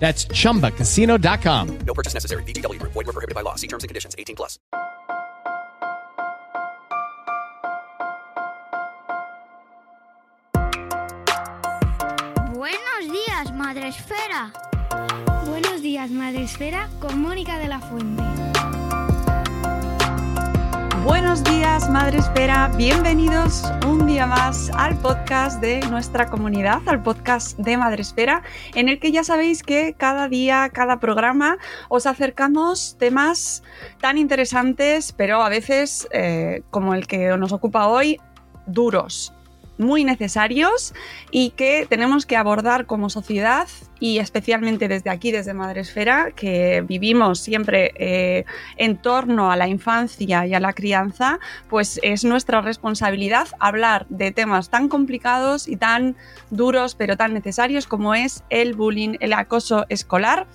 That's chumbacasino.com. No purchase necessary. VGW Group. Void were prohibited by law. See terms and conditions. 18 plus. Buenos días, Madre Esfera. Buenos días, Madre Esfera, con Mónica de la Fuente. Buenos días, Madre Espera. Bienvenidos un día más al podcast de nuestra comunidad, al podcast de Madre Espera, en el que ya sabéis que cada día, cada programa, os acercamos temas tan interesantes, pero a veces, eh, como el que nos ocupa hoy, duros muy necesarios y que tenemos que abordar como sociedad y especialmente desde aquí, desde Madresfera, que vivimos siempre eh, en torno a la infancia y a la crianza, pues es nuestra responsabilidad hablar de temas tan complicados y tan duros, pero tan necesarios como es el bullying, el acoso escolar.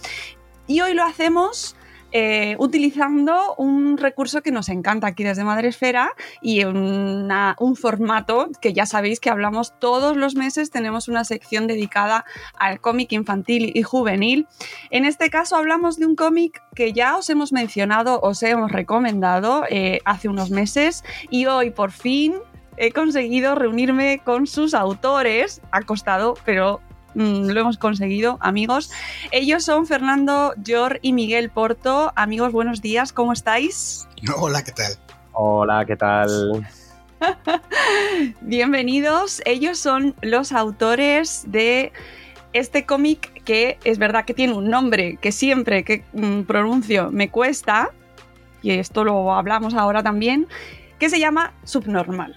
Y hoy lo hacemos eh, utilizando un recurso que nos encanta aquí desde Madresfera y un formato que ya sabéis que hablamos todos los meses, tenemos una sección dedicada al cómic infantil y juvenil. En este caso hablamos de un cómic que ya os hemos mencionado, os hemos recomendado eh, hace unos meses y hoy por fin he conseguido reunirme con sus autores, ha costado, pero mm, lo hemos conseguido, amigos. Ellos son Fernando, Yor y Miguel Porto. Amigos, buenos días, ¿cómo estáis? Hola, ¿qué tal? Hola, ¿qué tal? Bienvenidos. Ellos son los autores de este cómic que es verdad que tiene un nombre que siempre que mm, pronuncio me cuesta, y esto lo hablamos ahora también, que se llama Subnormal.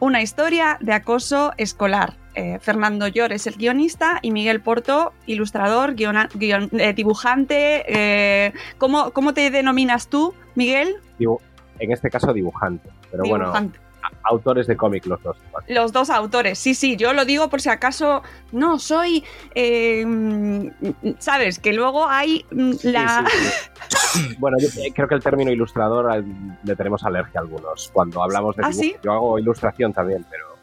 Una historia de acoso escolar. Eh, Fernando Llor es el guionista y Miguel Porto, ilustrador, guiona- guion- eh, dibujante. eh, ¿cómo, cómo te denominas tú, Miguel? Dibu- en este caso dibujante, pero bueno, Dibujante. autores de cómic los dos. Los dos autores, sí, sí, yo lo digo por si acaso, no, soy, eh, sabes, que luego hay mm, la... Sí, sí, sí. bueno, yo creo que el término ilustrador le tenemos alergia a algunos. Cuando hablamos de ¿Ah, dibujo, yo hago ilustración también, pero,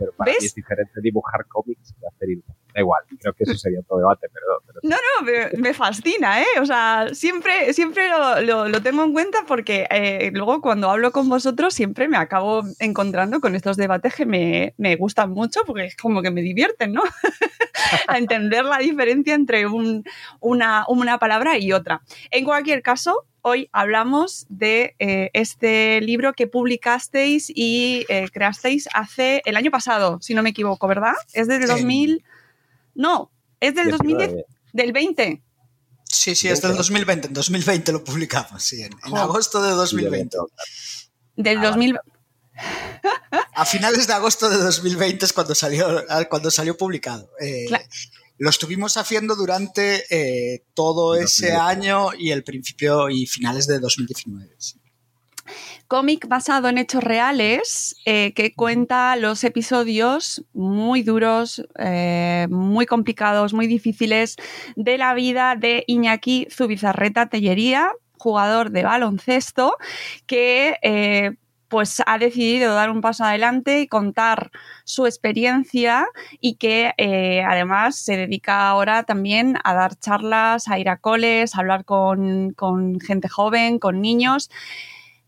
pero para ¿Ves? mí es diferente dibujar cómics que hacer. Da igual, creo que eso sería otro debate, pero, pero No, no, me, me fascina, ¿eh? O sea, siempre, siempre lo, lo- lo tengo en cuenta porque eh, luego cuando hablo con vosotros siempre me acabo encontrando con estos debates que me, me gustan mucho porque es como que me divierten, ¿no? A entender la diferencia entre un- una, una palabra y otra. En cualquier caso, hoy hablamos de eh, este libro que publicasteis y eh, creasteis hace el año pasado, si no me equivoco, ¿verdad? Es del Sí. 2000... No, es del 2010, 19. del 20. Sí, sí, es del 2020. En 2020 lo publicamos, sí, en, agosto de 2020. Del Ah, 2000. A finales de agosto de 2020 es cuando salió, ah, cuando salió publicado. Eh, Cla- Lo estuvimos haciendo durante eh, todo ese 2019. año y el principio y finales de 2019. sí. Cómic basado en hechos reales eh, que cuenta los episodios muy duros, eh, muy complicados, muy difíciles de la vida de Iñaki Zubizarreta Tellería, jugador de baloncesto que eh, pues ha decidido dar un paso adelante y contar su experiencia y que eh, además se dedica ahora también a dar charlas, a ir a coles, a hablar con, gente joven, con niños.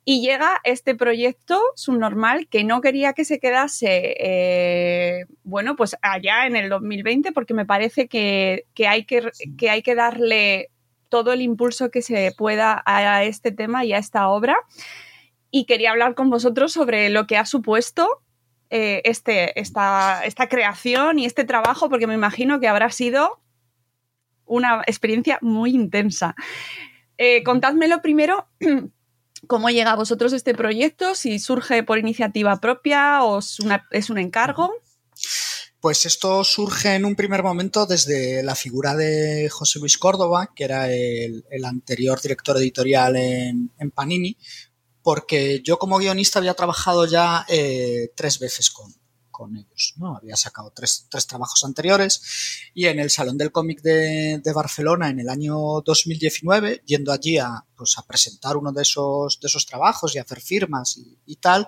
Y llega este proyecto subnormal que no quería que se quedase, eh, bueno, pues allá en el 2020, porque me parece que, hay que, que hay que darle todo el impulso que se pueda a este tema y a esta obra y quería hablar con vosotros sobre lo que ha supuesto eh, este, esta, esta creación y este trabajo, porque me imagino que habrá sido una experiencia muy intensa. Eh, contádmelo primero, cómo llega a vosotros este proyecto, si surge por iniciativa propia o es, un encargo. Pues esto surge en un primer momento desde la figura de José Luis Córdoba, que era el, anterior director editorial en, Panini, porque yo como guionista había trabajado ya eh, tres veces con, ellos, ¿no? Había sacado tres, trabajos anteriores y en el Salón del Cómic de, Barcelona en el año 2019, yendo allí a, pues, a presentar uno de esos, de esos trabajos y hacer firmas y, tal,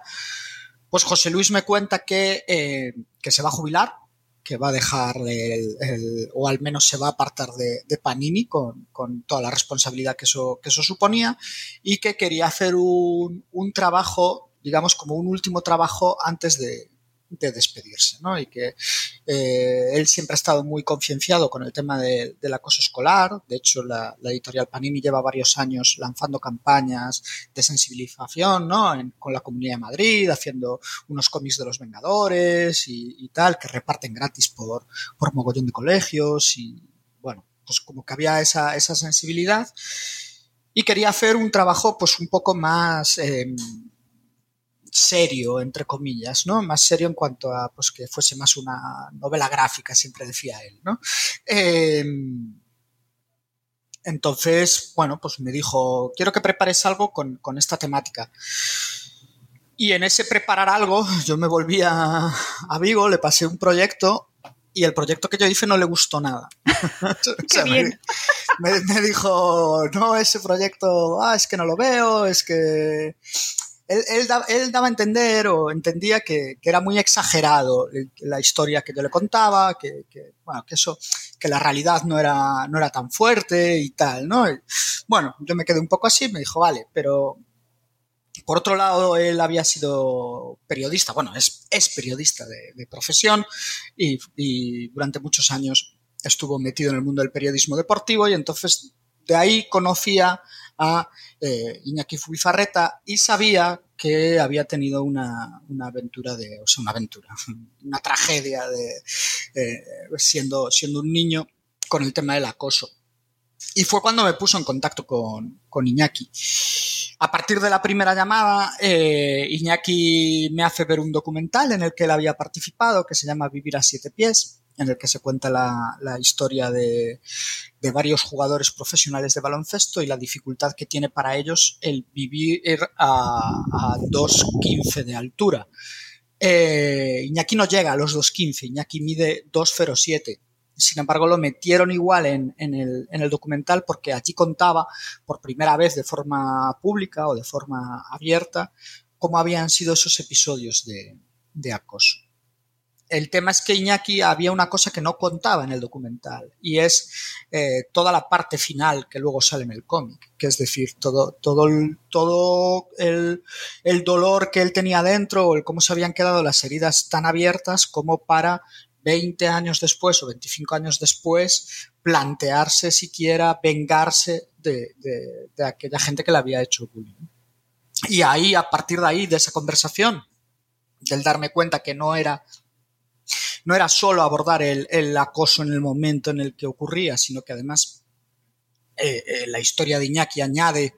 pues José Luis me cuenta que, eh, que se va a jubilar que va a dejar el, o al menos se va a apartar de, Panini con, toda la responsabilidad que eso, que eso suponía y que quería hacer un, un trabajo, digamos, como un último trabajo antes de, de despedirse, ¿no? Y que eh, él siempre ha estado muy concienciado con el tema del acoso escolar. De hecho, la, editorial Panini lleva varios años lanzando campañas de sensibilización, ¿no? con la Comunidad de Madrid, haciendo unos cómics de los Vengadores y, tal, que reparten gratis por, por mogollón de colegios y, bueno, pues como que había esa, esa sensibilidad y quería hacer un trabajo pues un poco más... Em, serio, entre comillas, ¿no? Más serio en cuanto a pues, que fuese más una novela gráfica, siempre decía él, ¿no? Em, entonces, bueno, pues me dijo, quiero que prepares algo con, esta temática. Y en ese preparar algo, yo me volví a, Vigo, le pasé un proyecto y el proyecto que yo hice no le gustó nada. Me, dijo, no, ese proyecto, ah, es que no lo veo, es que él, daba, a entender o entendía que, era muy exagerado la historia que yo le contaba, que, bueno, que eso, que la realidad no era, no era tan fuerte y tal, ¿no? bueno, yo me quedé un poco así, me dijo, vale, pero por otro lado, él había sido periodista, bueno, es, es periodista de, profesión y, y durante muchos años estuvo metido en el mundo del periodismo deportivo y entonces de ahí conocía a eh, Iñaki Fubizarreta y sabía que había tenido una, aventura de, o sea, una aventura, una tragedia de eh, siendo, siendo un niño con el tema del acoso. Y fue cuando me puso en contacto con, con Iñaki. A partir de la primera llamada, eh, Iñaki me hace ver un documental en el que él había participado, que se llama Vivir a siete pies, en el que se cuenta la, historia de, varios jugadores profesionales de baloncesto y la dificultad que tiene para ellos el vivir a, a 2.15 de altura. Eh, Iñaki no llega a los 2.15, Iñaki mide 2.07. Sin embargo, lo metieron igual en, el, en el documental porque allí contaba por primera vez de forma pública o de forma abierta cómo habían sido esos episodios de acoso. El tema es que Iñaki había una cosa que no contaba en el documental y es eh, toda la parte final que luego sale en el cómic, que es decir, todo, todo, el, todo el, dolor que él tenía dentro o cómo se habían quedado las heridas tan abiertas como para 20 años después o 25 años después plantearse siquiera vengarse de, de aquella gente que le había hecho bullying. Y ahí, a partir de ahí, de esa conversación, del darme cuenta que no era no era solo abordar el, acoso en el momento en el que ocurría, sino que además eh, eh, la historia de Iñaki añade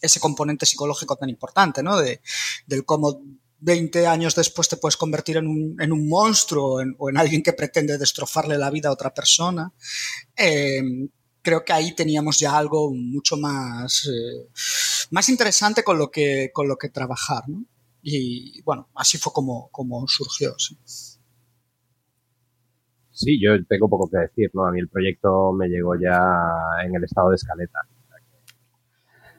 ese componente psicológico tan importante, ¿no? De, del cómo 20 años después te puedes convertir en un, monstruo o en alguien que pretende destrozarle la vida a otra persona. Em, creo que ahí teníamos ya algo mucho más, eh, más interesante con lo que, con lo que trabajar, Y bueno, así fue como, como surgió. Sí, yo tengo poco que decir, ¿no? A mí el proyecto me llegó ya en el estado de escaleta.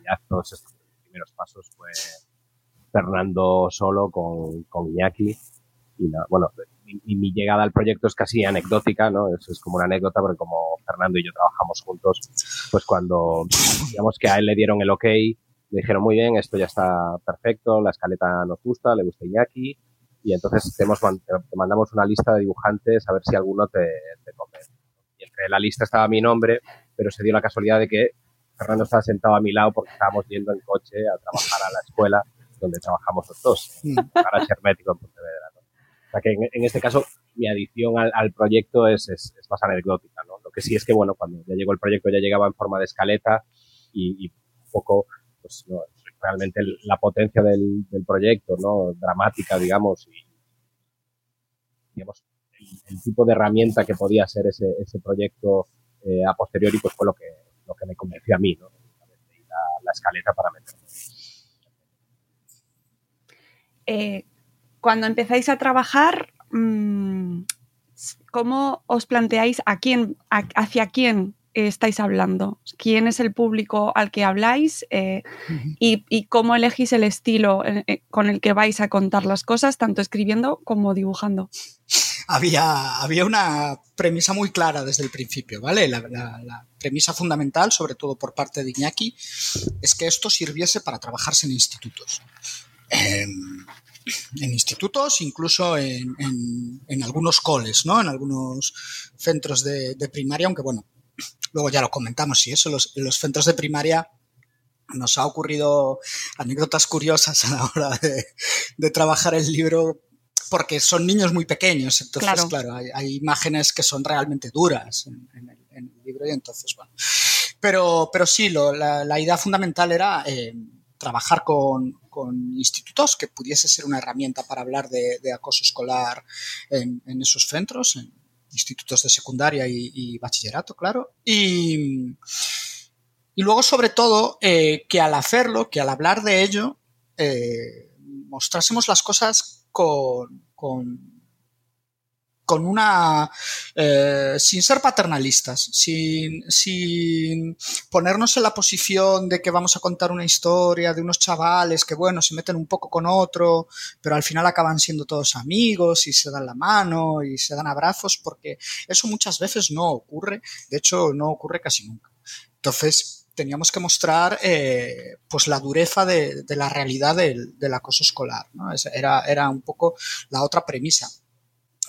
ya todos estos primeros pasos fue Fernando solo con, con Iñaki. Y bueno, mi, mi, llegada al proyecto es casi anecdótica, ¿no? Es, es, como una anécdota porque como Fernando y yo trabajamos juntos, pues cuando digamos que a él le dieron el ok, le dijeron muy bien, esto ya está perfecto, la escaleta nos gusta, le gusta Iñaki, y entonces te, hemos, te mandamos una lista de dibujantes a ver si alguno te, te convence. Y entre la lista estaba mi nombre, pero se dio la casualidad de que Fernando estaba sentado a mi lado porque estábamos yendo en coche a trabajar a la escuela donde trabajamos los dos, para Hermético en Pontevedra. ¿no? O sea que en, en, este caso mi adición al, al proyecto es, es, es, más anecdótica. ¿no? Lo que sí es que, bueno, cuando ya llegó el proyecto ya llegaba en forma de escaleta y, y poco, pues no, realmente la potencia del, del, proyecto, ¿no? Dramática, digamos, y digamos, el, el, tipo de herramienta que podía ser ese, ese proyecto eh, a posteriori, pues fue lo que, lo que me convenció a mí, ¿no? La, la para meterme. Eh, cuando empezáis a trabajar, mmm, ¿cómo os planteáis a quién, a, hacia quién estáis hablando? ¿Quién es el público al que habláis? Eh, uh -huh. y, y, cómo elegís el estilo eh, con el que vais a contar las cosas, tanto escribiendo como dibujando? Había, había una premisa muy clara desde el principio, ¿vale? La, la, la, premisa fundamental, sobre todo por parte de Iñaki, es que esto sirviese para trabajarse en institutos. Eh, en institutos, incluso en, en, en, algunos coles, ¿no? En algunos centros de, de, primaria, aunque bueno, luego ya lo comentamos y eso, los, los centros de primaria nos ha ocurrido anécdotas curiosas a la hora de, de trabajar el libro porque son niños muy pequeños, entonces, claro, claro hay, hay, imágenes que son realmente duras en, en, el, en, el, libro y entonces, bueno. Pero, pero sí, lo, la, la, idea fundamental era eh, trabajar con, con, institutos, que pudiese ser una herramienta para hablar de, de acoso escolar en, en, esos centros, en institutos de secundaria y, bachillerato, claro. Y, y, luego, sobre todo, eh, que al hacerlo, que al hablar de ello, eh, mostrásemos las cosas con, con, con una. Eh, sin ser paternalistas, sin, sin ponernos en la posición de que vamos a contar una historia de unos chavales que, bueno, se meten un poco con otro, pero al final acaban siendo todos amigos y se dan la mano y se dan abrazos, porque eso muchas veces no ocurre, de hecho, no ocurre casi nunca. Entonces, teníamos que mostrar eh, pues la dureza de, de la realidad del, del acoso escolar. ¿no? Era, era un poco la otra premisa.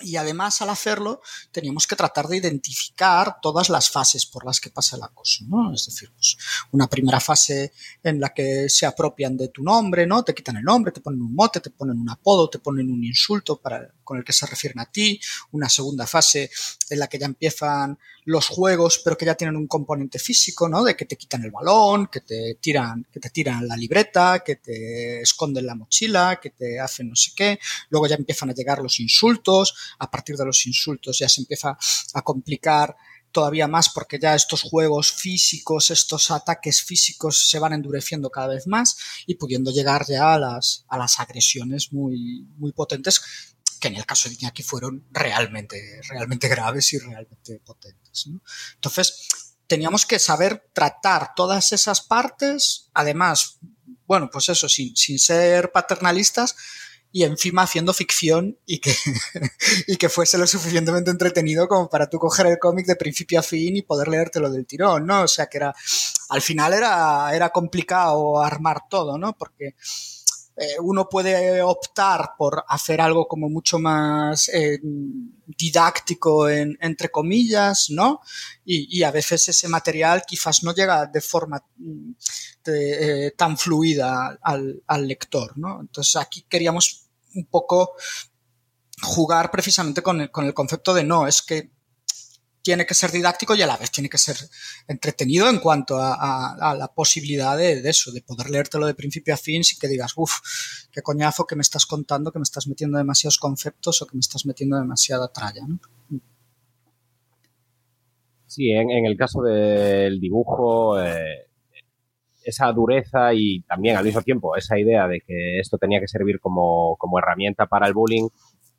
Y además, al hacerlo, teníamos que tratar de identificar todas las fases por las que pasa el acoso, ¿no? Es decir, pues, una primera fase en la que se apropian de tu nombre, ¿no? Te quitan el nombre, te ponen un mote, te ponen un apodo, te ponen un insulto para, con el que se refieren a ti. Una segunda fase en la que ya empiezan los juegos, pero que ya tienen un componente físico, ¿no? De que te quitan el balón, que te tiran, que te tiran la libreta, que te esconden la mochila, que te hacen no sé qué. Luego ya empiezan a llegar los insultos. A partir de los insultos ya se empieza a complicar todavía más porque ya estos juegos físicos, estos ataques físicos se van endureciendo cada vez más y pudiendo llegar ya a las, a las agresiones muy, muy potentes que en el caso de Iñaki fueron realmente, realmente graves y realmente potentes. ¿no? Entonces, teníamos que saber tratar todas esas partes, además, bueno, pues eso, sin, sin ser paternalistas, y encima haciendo ficción y que, y que fuese lo suficientemente entretenido como para tú coger el cómic de principio a fin y poder leértelo del tirón, ¿no? O sea que era, al final era, era complicado armar todo, ¿no? Porque eh, uno puede optar por hacer algo como mucho más eh, didáctico, en, entre comillas, ¿no? Y, a veces ese material quizás no llega de forma eh, tan fluida al, al, lector, ¿no? Entonces aquí queríamos un poco jugar precisamente con el, con el concepto de no, es que tiene que ser didáctico y a la vez tiene que ser entretenido en cuanto a, la posibilidad de, eso, de poder leértelo de principio a fin sin que digas, uff, qué coñazo que me estás contando, que me estás metiendo demasiados conceptos o que me estás metiendo demasiada tralla. Sí, en, en, el caso del dibujo, eh, esa dureza y también al mismo tiempo esa idea de que esto tenía que servir como, como herramienta para el bullying,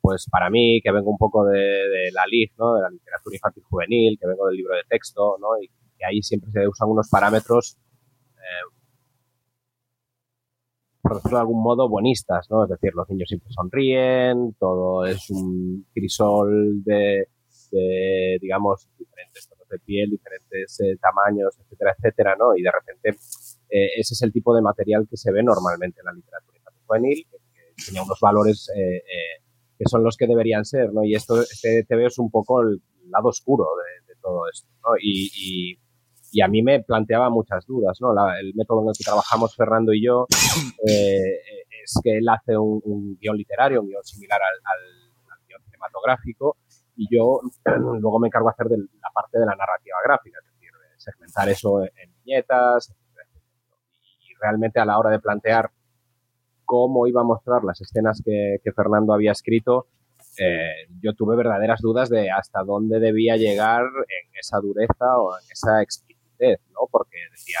pues para mí, que vengo un poco de, de la LIG, ¿no? de la literatura infantil juvenil, que vengo del libro de texto, ¿no? y que ahí siempre se usan unos parámetros eh, por decirlo de algún modo, buenistas, ¿no? Es decir, los niños siempre sonríen, todo es un crisol de, de digamos, diferentes tonos de piel, diferentes eh, tamaños, etcétera, etcétera, ¿no? Y de repente eh, ese es el tipo de material que se ve normalmente en la literatura juvenil, que, que tiene unos valores eh, eh, que son los que deberían ser, ¿no? Y esto, este TV es un poco el lado oscuro de, de todo esto, ¿no? Y, y, y, a mí me planteaba muchas dudas, ¿no? La, el método en el que trabajamos Fernando y yo eh, es que él hace un, un, guion literario, un guion similar al, al, al guion cinematográfico, y yo luego me encargo de hacer de la parte de la narrativa gráfica, es decir, segmentar eso en viñetas, y realmente a la hora de plantear cómo iba a mostrar las escenas que, Fernando había escrito, eh, yo tuve verdaderas dudas de hasta dónde debía llegar en esa dureza o en esa explicitez, ¿no? Porque decía,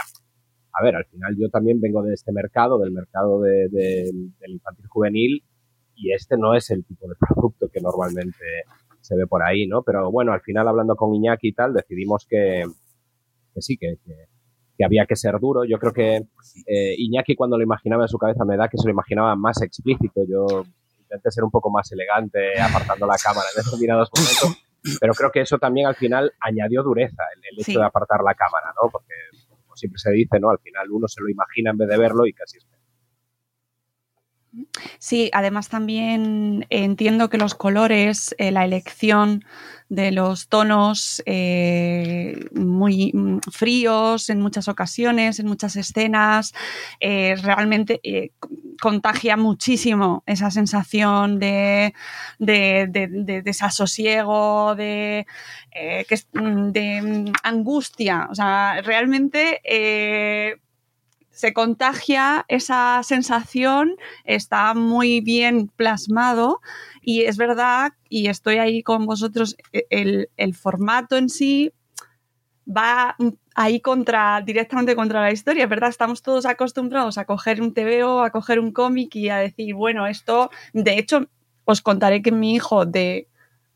a ver, al final yo también vengo de este mercado, del mercado de, de, del infantil juvenil, y este no es el tipo de producto que normalmente se ve por ahí, ¿no? Pero bueno, al final hablando con Iñaki y tal, decidimos que, que sí, que, que, que había que ser duro. Yo creo que eh, Iñaki cuando lo imaginaba en su cabeza me da que se lo imaginaba más explícito. Yo intenté ser un poco más elegante apartando la cámara en determinados momentos, pero creo que eso también al final añadió dureza, el, el hecho sí. de apartar la cámara, ¿no? Porque como siempre se dice, ¿no? Al final uno se lo imagina en vez de verlo y casi es Sí, además también entiendo que los colores, eh, la elección de los tonos eh, muy mm, fríos en muchas ocasiones, en muchas escenas, eh, realmente contagia muchísimo esa sensación de, de, de, de desasosiego, de, de mm, angustia. O sea, realmente se contagia esa sensación, está muy bien plasmado y es verdad, y estoy ahí con vosotros, el, el formato en sí va ahí contra, directamente contra la historia, ¿verdad? Estamos todos acostumbrados a coger un TVO, a coger un cómic y a decir, bueno, esto, de hecho, os contaré que mi hijo de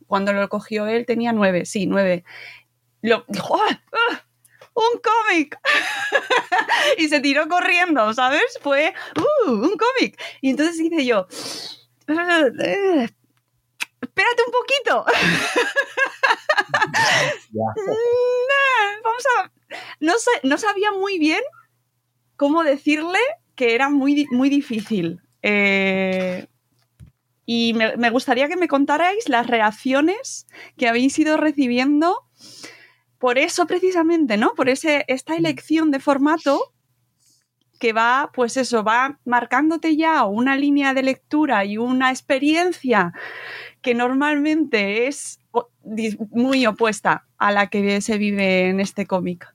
cuando lo cogió él tenía nueve, sí, nueve. Lo dijo. ¡ah! Un cómic. y se tiró corriendo, ¿sabes? Fue, ¡uh! Un cómic. Y entonces hice yo, espérate un poquito. Vamos a. No, sé, no sabía muy bien cómo decirle que era muy, muy difícil. Eh, y me, me, gustaría que me contarais las reacciones que habéis ido recibiendo por eso precisamente, ¿no? Por ese, esta elección de formato que va, pues eso, va marcándote ya una línea de lectura y una experiencia que normalmente es muy opuesta a la que se vive en este cómic.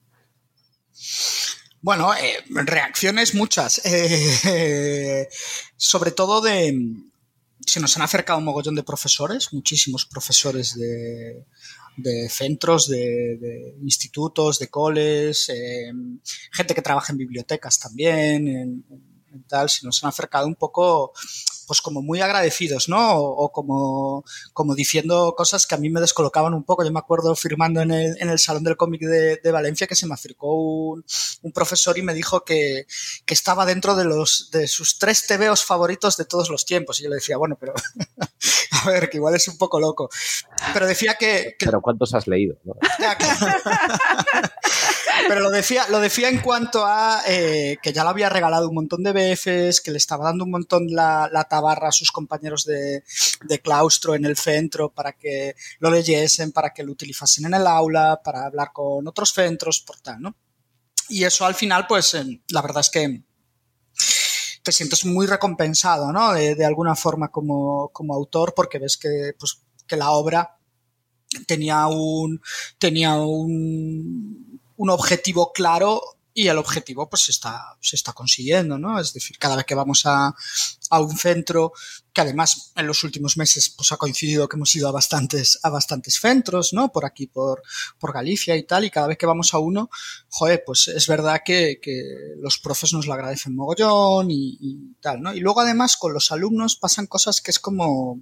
Bueno, eh, reacciones muchas, eh, sobre todo de... Se nos han acercado un mogollón de profesores, muchísimos profesores de, de centros, de, institutos, de coles, eh, gente que trabaja en bibliotecas también, tal, se nos han acercado un poco pues como muy agradecidos, ¿no? O, o, como, como diciendo cosas que a mí me descolocaban un poco. Yo me acuerdo firmando en el, en el Salón del Cómic de, de, Valencia que se me acercó un, un profesor y me dijo que, que, estaba dentro de, los, de sus tres TVOs favoritos de todos los tiempos. Y yo le decía, bueno, pero a ver, que igual es un poco loco. Pero decía que... que... Pero ¿cuántos has leído? ¿no? Pero lo decía, lo decía en cuanto a eh, que ya lo había regalado un montón de veces, que le estaba dando un montón la, la tabarra a sus compañeros de, de, claustro en el centro para que lo leyesen, para que lo utilizasen en el aula, para hablar con otros centros, por tal, ¿no? Y eso al final, pues, eh, la verdad es que te sientes muy recompensado, ¿no? De, de alguna forma como, como autor, porque ves que, pues, que la obra tenía un, tenía un, un objetivo claro y el objetivo pues se está, se está consiguiendo, ¿no? Es decir, cada vez que vamos a, a, un centro, además en los últimos meses pues ha coincidido que hemos ido a bastantes, a bastantes centros, ¿no? Por aquí, por, por Galicia y tal, y cada vez que vamos a uno, joder, pues es verdad que, los profes nos lo agradecen mogollón y, tal, ¿no? Y luego además con los alumnos pasan cosas que es como,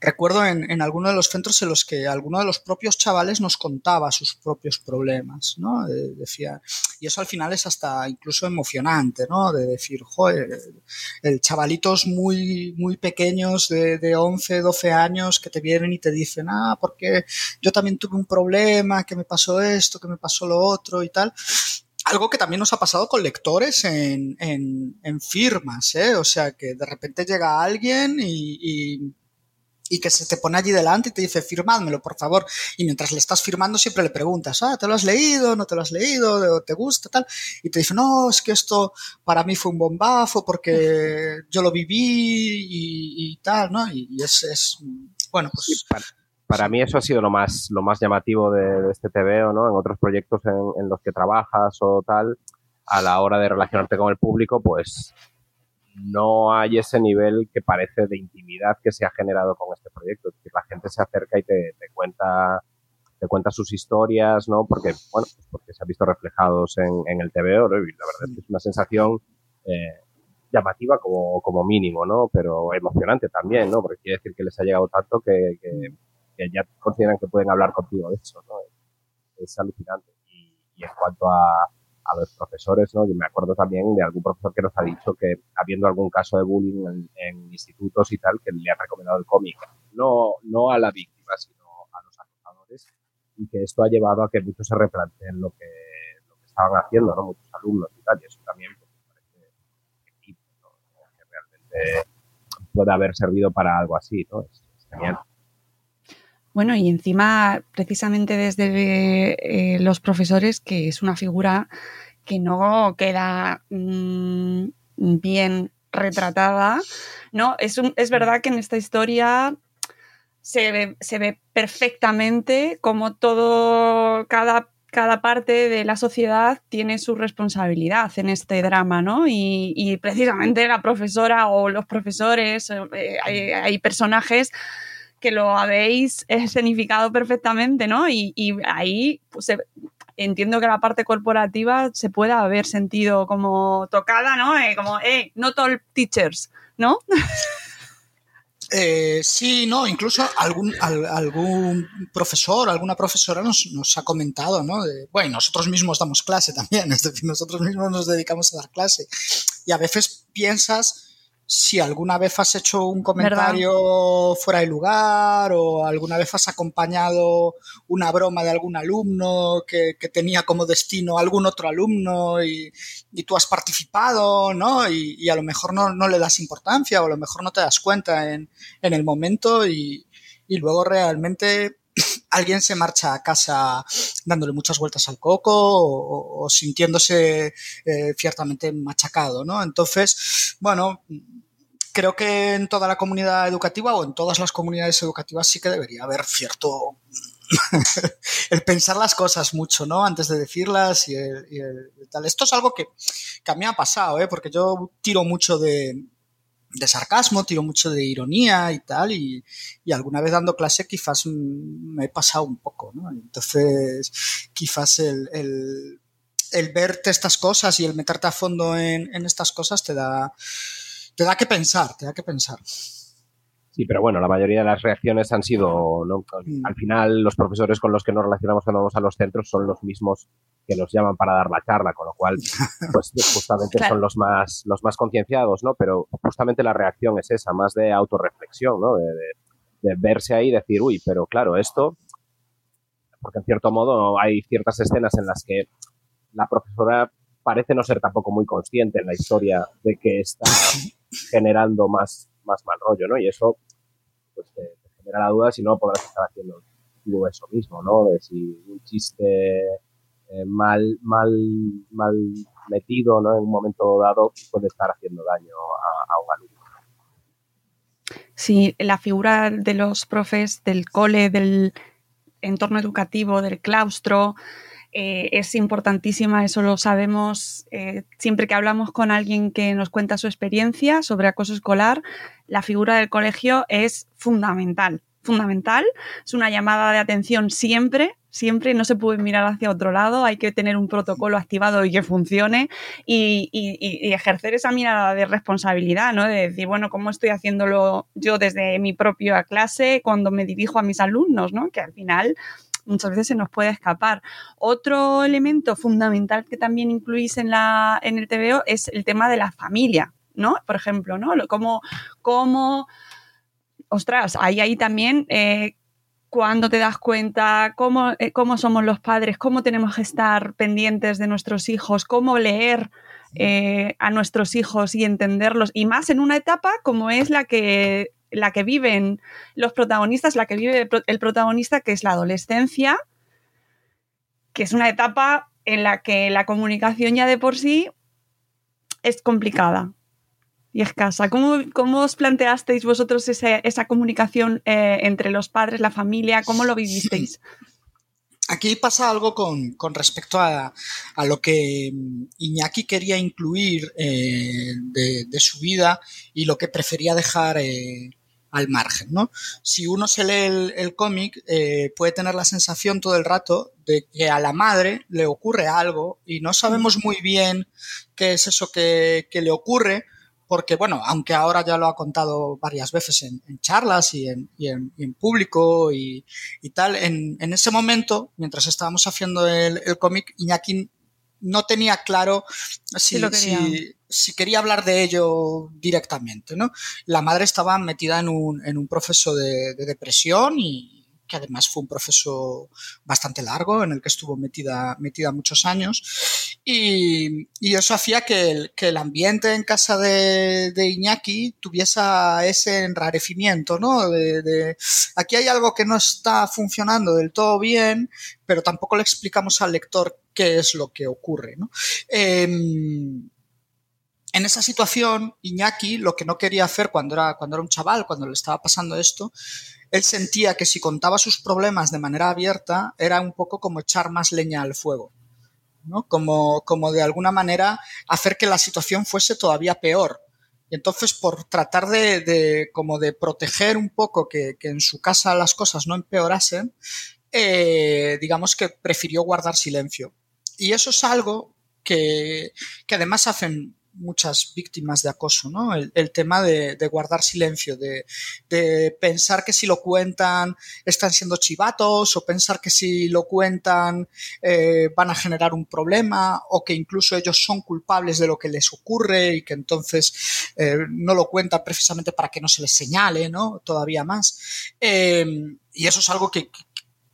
recuerdo en, en alguno de los centros en los que alguno de los propios chavales nos contaba sus propios problemas, ¿no? De- decía, y eso al final es hasta incluso emocionante, ¿no? De decir, joder, el chavalitos muy, muy pequeños de, de 11, 12 años que te vienen y te dicen, ah, porque yo también tuve un problema, que me pasó esto, que me pasó lo otro y tal. Algo que también nos ha pasado con lectores en, en, firmas, ¿eh? O sea, que de repente llega alguien y, y que se te pone allí delante y te dice, firmádmelo, por favor. Y mientras le estás firmando siempre le preguntas, ah, ¿te lo has leído? ¿No te lo has leído? ¿Te gusta? Tal. Y te dice, no, es que esto para mí fue un bombazo porque yo lo viví y, y tal, ¿no? Y, y es, es, bueno, pues... Sí, para, para mí eso ha sido lo más, lo más llamativo de, de este TVO, ¿no? En otros proyectos en, en los que trabajas o tal, a la hora de relacionarte con el público, pues no hay ese nivel que parece de intimidad que se ha generado con este proyecto. Es decir, la gente se acerca y te, te cuenta te cuenta sus historias, ¿no? Porque, bueno, pues porque se ha visto reflejados en, en el TVO, ¿no? Y la verdad es que es una sensación eh, llamativa como, como mínimo, ¿no? Pero emocionante también, ¿no? Porque quiere decir que les ha llegado tanto que, que, ya consideran que pueden hablar contigo de eso, ¿no? Es, es alucinante. Y, y, en cuanto a, a los profesores, ¿no? Yo me acuerdo también de algún profesor que nos ha dicho que habiendo algún caso de bullying en, institutos y tal, que le ha recomendado el cómic. No, no a la víctima, sino a los acosadores. Y que esto ha llevado a que muchos se replanteen lo que, lo que estaban haciendo, ¿no? Muchos alumnos y tal. Y eso también pues, me parece que, realmente puede haber servido para algo así, ¿no? Es genial. Bueno, y encima, precisamente desde eh, los profesores, que es una figura que no queda mmm, bien retratada, ¿no? Es, un, es verdad que en esta historia se ve, se ve perfectamente como todo, cada, cada parte de la sociedad tiene su responsabilidad en este drama, ¿no? Y, y precisamente la profesora o los profesores, eh, hay, hay personajes que lo habéis escenificado perfectamente, ¿no? Y, ahí pues, entiendo que la parte corporativa se puede haber sentido como tocada, ¿no? Eh, como, eh, not all teachers, ¿no? Eh, sí, no, incluso algún, al, algún profesor, alguna profesora nos, nos ha comentado, ¿no? De, bueno, nosotros mismos damos clase también, es decir, nosotros mismos nos dedicamos a dar clase. Y a veces piensas si alguna vez has hecho un comentario ¿verdad? fuera de lugar o alguna vez has acompañado una broma de algún alumno que, que tenía como destino algún otro alumno y, y tú has participado, ¿no? Y, y a lo mejor no, no, le das importancia o a lo mejor no te das cuenta en, en el momento y, y luego realmente alguien se marcha a casa dándole muchas vueltas al coco o, sintiéndose eh, ciertamente machacado, ¿no? Entonces, bueno, creo que en toda la comunidad educativa o en todas las comunidades educativas sí que debería haber cierto el pensar las cosas mucho, ¿no? Antes de decirlas y, el, y tal. Esto es algo que, que a mí me ha pasado, ¿eh? Porque yo tiro mucho de, de sarcasmo, tiro mucho de ironía y tal, y, y, alguna vez dando clase quizás me he pasado un poco, ¿no? Entonces, quizás el, el, el verte estas cosas y el meterte a fondo en, en, estas cosas te da, te da que pensar, te da que pensar. Sí, pero bueno, la mayoría de las reacciones han sido, ¿no? al final los profesores con los que nos relacionamos cuando vamos a los centros son los mismos que nos llaman para dar la charla, con lo cual, pues justamente claro. son los más, los más concienciados, ¿no? Pero justamente la reacción es esa, más de autorreflexión, ¿no? De, de, de, verse ahí y decir, uy, pero claro, esto, porque en cierto modo hay ciertas escenas en las que la profesora parece no ser tampoco muy consciente en la historia de que está generando más, más mal rollo, ¿no? Y eso, pues, te, te genera la duda si no podrás estar haciendo tú eso mismo, ¿no? De si un chiste eh, mal, mal, mal metido, ¿no? En un momento dado puede estar haciendo daño a, un alumno. Sí, la figura de los profes del cole, del entorno educativo, del claustro, eh, es importantísima, eso lo sabemos eh, siempre que hablamos con alguien que nos cuenta su experiencia sobre acoso escolar, la figura del colegio es fundamental, fundamental, es una llamada de atención siempre, siempre, no se puede mirar hacia otro lado, hay que tener un protocolo activado y que funcione y, y, ejercer esa mirada de responsabilidad, ¿no? De decir, bueno, ¿cómo estoy haciéndolo yo desde mi propia clase cuando me dirijo a mis alumnos, ¿no? Que al final muchas veces se nos puede escapar. Otro elemento fundamental que también incluís en, la, en el TVO es el tema de la familia, ¿no? Por ejemplo, ¿no? Cómo, cómo ostras, ahí también eh, cuando te das cuenta cómo, eh, cómo, somos los padres, cómo tenemos que estar pendientes de nuestros hijos, cómo leer eh, a nuestros hijos y entenderlos, y más en una etapa como es la que, la que viven los protagonistas, la que vive el protagonista, que es la adolescencia, que es una etapa en la que la comunicación ya de por sí es complicada y escasa. ¿Cómo, cómo os planteasteis vosotros esa comunicación eh, entre los padres, la familia? ¿Cómo lo vivisteis? Aquí pasa algo con, respecto a, lo que Iñaki quería incluir eh, de, su vida y lo que prefería dejar eh, al margen. ¿no? Si uno se lee el, cómic, puede tener la sensación todo el rato de que a la madre le ocurre algo y no sabemos muy bien qué es eso que, que le ocurre, porque, bueno, aunque ahora ya lo ha contado varias veces en, charlas y en, público y, tal, en, ese momento, mientras estábamos haciendo el, cómic, Iñaki no tenía claro si, quería. hablar de ello directamente, ¿no? La madre estaba metida en un, proceso de depresión y, que además fue un proceso bastante largo en el que estuvo metida, metida muchos años. Y, eso hacía que el, que el, ambiente en casa de, Iñaki tuviese ese enrarecimiento, ¿no? De, aquí hay algo que no está funcionando del todo bien, pero tampoco le explicamos al lector qué es lo que ocurre, ¿no? Em, en esa situación, Iñaki lo que no quería hacer cuando era, cuando era un chaval, cuando le estaba pasando esto, él sentía que si contaba sus problemas de manera abierta era un poco como echar más leña al fuego. ¿no? Como, como de alguna manera hacer que la situación fuese todavía peor. Y entonces, por tratar de, como de proteger un poco que, en su casa las cosas no empeorasen, eh, digamos que prefirió guardar silencio. Y eso es algo que, que además hacen muchas víctimas de acoso, ¿no? El, tema de, guardar silencio, de, pensar que si lo cuentan están siendo chivatos o pensar que si lo cuentan eh, van a generar un problema o que incluso ellos son culpables de lo que les ocurre y que entonces eh, no lo cuentan precisamente para que no se les señale, ¿no? Todavía más. Eh, y eso es algo que,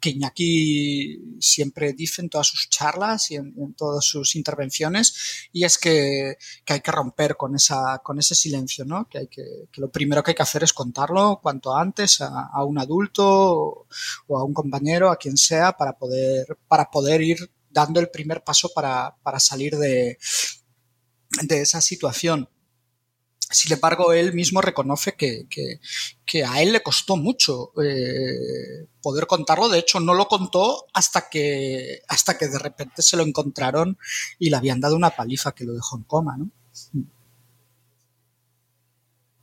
que Iñaki siempre dice en todas sus charlas y en, todas sus intervenciones, y es que, hay que romper con, esa, con ese silencio, ¿no? Que, hay que, lo primero que hay que hacer es contarlo cuanto antes a, un adulto o a un compañero, a quien sea, para poder, para poder ir dando el primer paso para, salir de, de esa situación. Sin embargo, él mismo reconoce que, a él le costó mucho eh, poder contarlo. De hecho, no lo contó hasta que, hasta que de repente se lo encontraron y le habían dado una paliza que lo dejó en coma, ¿no?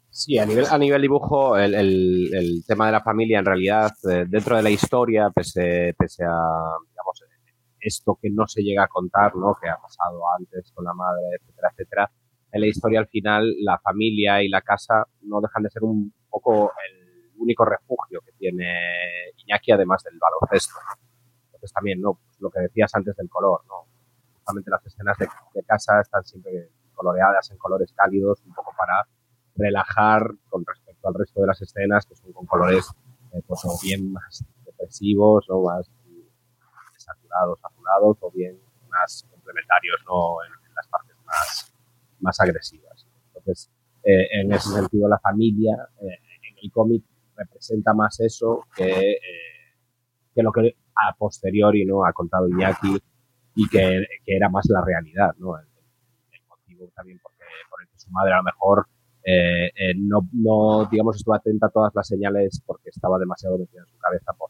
Sí, a nivel, a nivel dibujo, el, tema de la familia, en realidad, eh, dentro de la historia, pese, pese a, esto que no se llega a contar, ¿no? Que ha pasado antes con la madre, etcétera, etcétera, en la historia al final la familia y la casa no dejan de ser un poco el único refugio que tiene Iñaki además del baloncesto. Entonces también, ¿no? Pues lo que decías antes del color, ¿no? Justamente las escenas de, casa están siempre coloreadas en colores cálidos, un poco para relajar con respecto al resto de las escenas, que son con colores eh, pues, o bien más depresivos o más saturados, azulados, o bien más complementarios, ¿no? en las partes más más agresivas. Entonces, eh, en ese sentido, la familia eh, en el cómic representa más eso que, eh, que lo que a posteriori ¿no? ha contado Iñaki y que, que era más la realidad, ¿no? El, motivo también porque, por el que su madre a lo mejor no, no, digamos, estuvo atenta a todas las señales porque estaba demasiado metida en su cabeza por,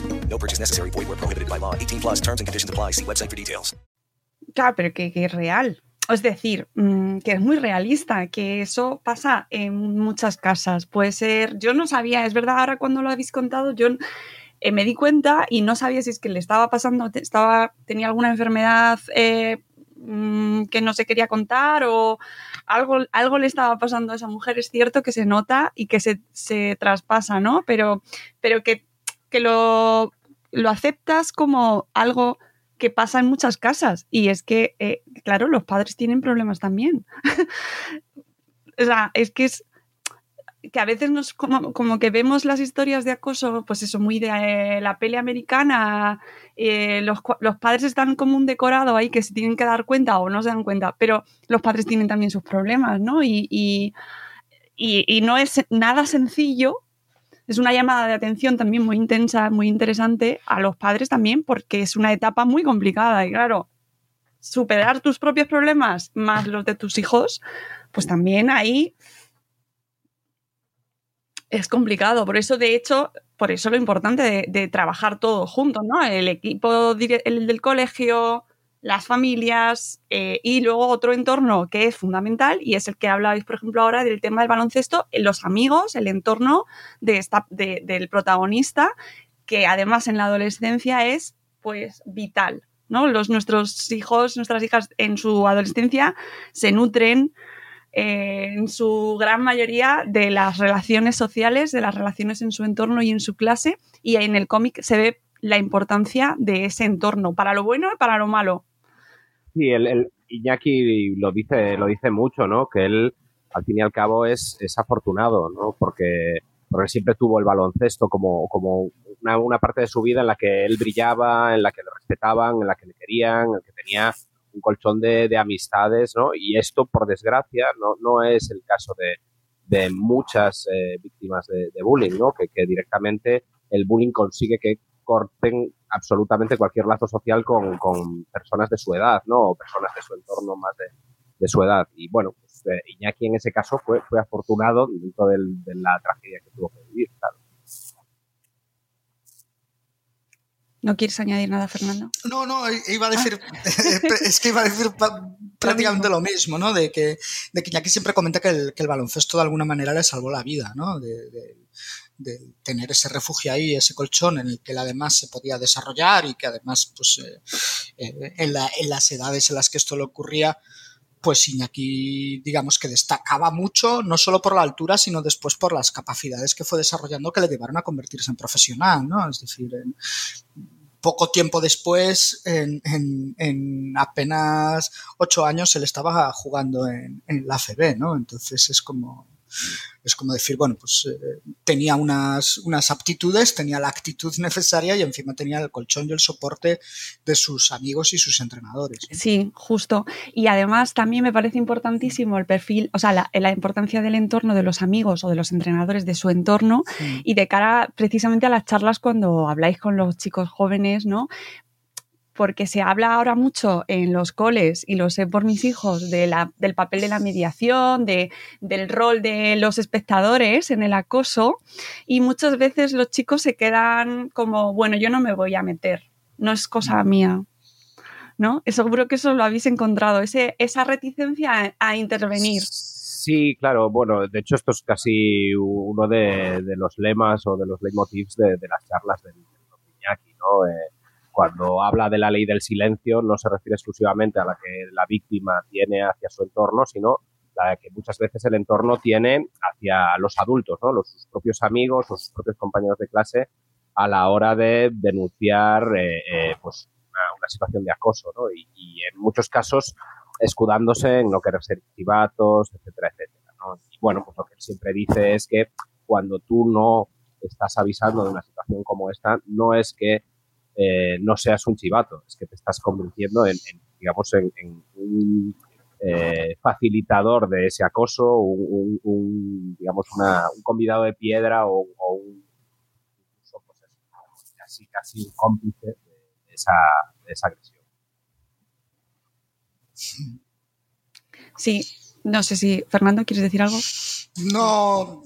No purchase necessary. Void where prohibited by law. 18 plus terms and conditions apply. See website for details. Claro, pero que, es real. Es decir, mm, que es muy realista, que eso pasa en muchas casas. Puede ser, yo no sabía, es verdad, ahora cuando lo habéis contado, yo eh, me di cuenta y no sabía si es que le estaba pasando, estaba, tenía alguna enfermedad eh, mm, que no se quería contar o algo, algo le estaba pasando a esa mujer. Es cierto que se nota y que se, se traspasa, ¿no? Pero, pero que, que lo, lo aceptas como algo que pasa en muchas casas. Y es que, eh, claro, los padres tienen problemas también. o sea, es que es que a veces nos como, como que vemos las historias de acoso, pues eso, muy de eh, la peli americana, eh, los, los padres están como un decorado ahí que se tienen que dar cuenta o no se dan cuenta, pero los padres tienen también sus problemas, ¿no? Y, y- y no es nada sencillo, es una llamada de atención también muy intensa, muy interesante a los padres también, porque es una etapa muy complicada y claro, superar tus propios problemas más los de tus hijos, pues también ahí es complicado. Por eso, de hecho, por eso lo importante de, trabajar todos juntos, ¿no? El equipo del colegio, las familias eh, y luego otro entorno que es fundamental y es el que hablabais, por ejemplo, ahora del tema del baloncesto, los amigos, el entorno de esta, de- del protagonista, que además en la adolescencia es pues vital. ¿no? Los, nuestros hijos, nuestras hijas en su adolescencia se nutren eh, en su gran mayoría de las relaciones sociales, de las relaciones en su entorno y en su clase, y en el cómic se ve la importancia de ese entorno, para lo bueno y para lo malo. Sí, el, Iñaki lo dice, lo dice mucho, ¿no? Que él, al fin y al cabo, es, es afortunado, ¿no? Porque, porque siempre tuvo el baloncesto como, como una, una parte de su vida en la que él brillaba, en la que le respetaban, en la que le querían, en la que tenía un colchón de, de amistades, ¿no? Y esto, por desgracia, no, no es el caso de, de muchas eh, víctimas de, de bullying, ¿no? Que, que directamente el bullying consigue que corten absolutamente cualquier lazo social con, con personas de su edad, ¿no? O personas de su entorno más de, de su edad. Y bueno, pues, eh, Iñaki en ese caso fue, fue afortunado dentro del- de la tragedia que tuvo que vivir, claro. ¿No quieres añadir nada, Fernando? No, no, iba a decir, es que iba a decir prácticamente lo mismo, ¿no? De que, de que Iñaki siempre comenta que el, que el baloncesto de alguna manera le salvó la vida, ¿no? De, de- de tener ese refugio ahí, ese colchón en el que él además se podía desarrollar y que además, pues, eh, eh, en, la- en las edades en las que esto le ocurría, pues Iñaki, digamos que destacaba mucho, no solo por la altura, sino después por las capacidades que fue desarrollando que le llevaron a convertirse en profesional, ¿no? Es decir, poco tiempo después, en, en- en apenas ocho años, él estaba jugando en, en la ACB, ¿no? Entonces es como, es como decir, bueno, pues eh, tenía unas, unas aptitudes, tenía la actitud necesaria y encima tenía el colchón y el soporte de sus amigos y sus entrenadores. Sí, justo. Y además también me parece importantísimo el perfil, o sea, la, la importancia del entorno de los amigos o de los entrenadores de su entorno Sí. y de cara precisamente a las charlas cuando habláis con los chicos jóvenes, ¿no? Porque se habla ahora mucho en los coles, y lo sé por mis hijos, de la, del papel de la mediación, de, del rol de los espectadores en el acoso, y muchas veces los chicos se quedan como, bueno, yo no me voy a meter, no es cosa mía. ¿No? Seguro que eso lo habéis encontrado, ese, esa reticencia a, a intervenir. Sí, claro. Bueno, de hecho esto es casi uno de, de los lemas o de los leitmotivs de, de las charlas del, del Iñaki, ¿no? Eh, cuando habla de la ley del silencio no se refiere exclusivamente a la que la víctima tiene hacia su entorno, sino la que muchas veces el entorno tiene hacia los adultos, ¿no? Los, sus propios amigos o sus propios compañeros de clase a la hora de denunciar eh, eh, pues una, situación de acoso, ¿no? Y, y en muchos casos escudándose en no querer ser chivatos, etcétera, etcétera. ¿no? Y bueno, pues lo que siempre dice es que cuando tú no estás avisando de una situación como esta, no es que eh, no seas un chivato, es que te estás convirtiendo en, en digamos, en, en un eh, facilitador de ese acoso, un, un, un digamos, una, un convidado de piedra o, o un, pues eso, casi, casi un cómplice de esa, de esa agresión. Sí, no sé si Fernando, ¿quieres decir algo? No,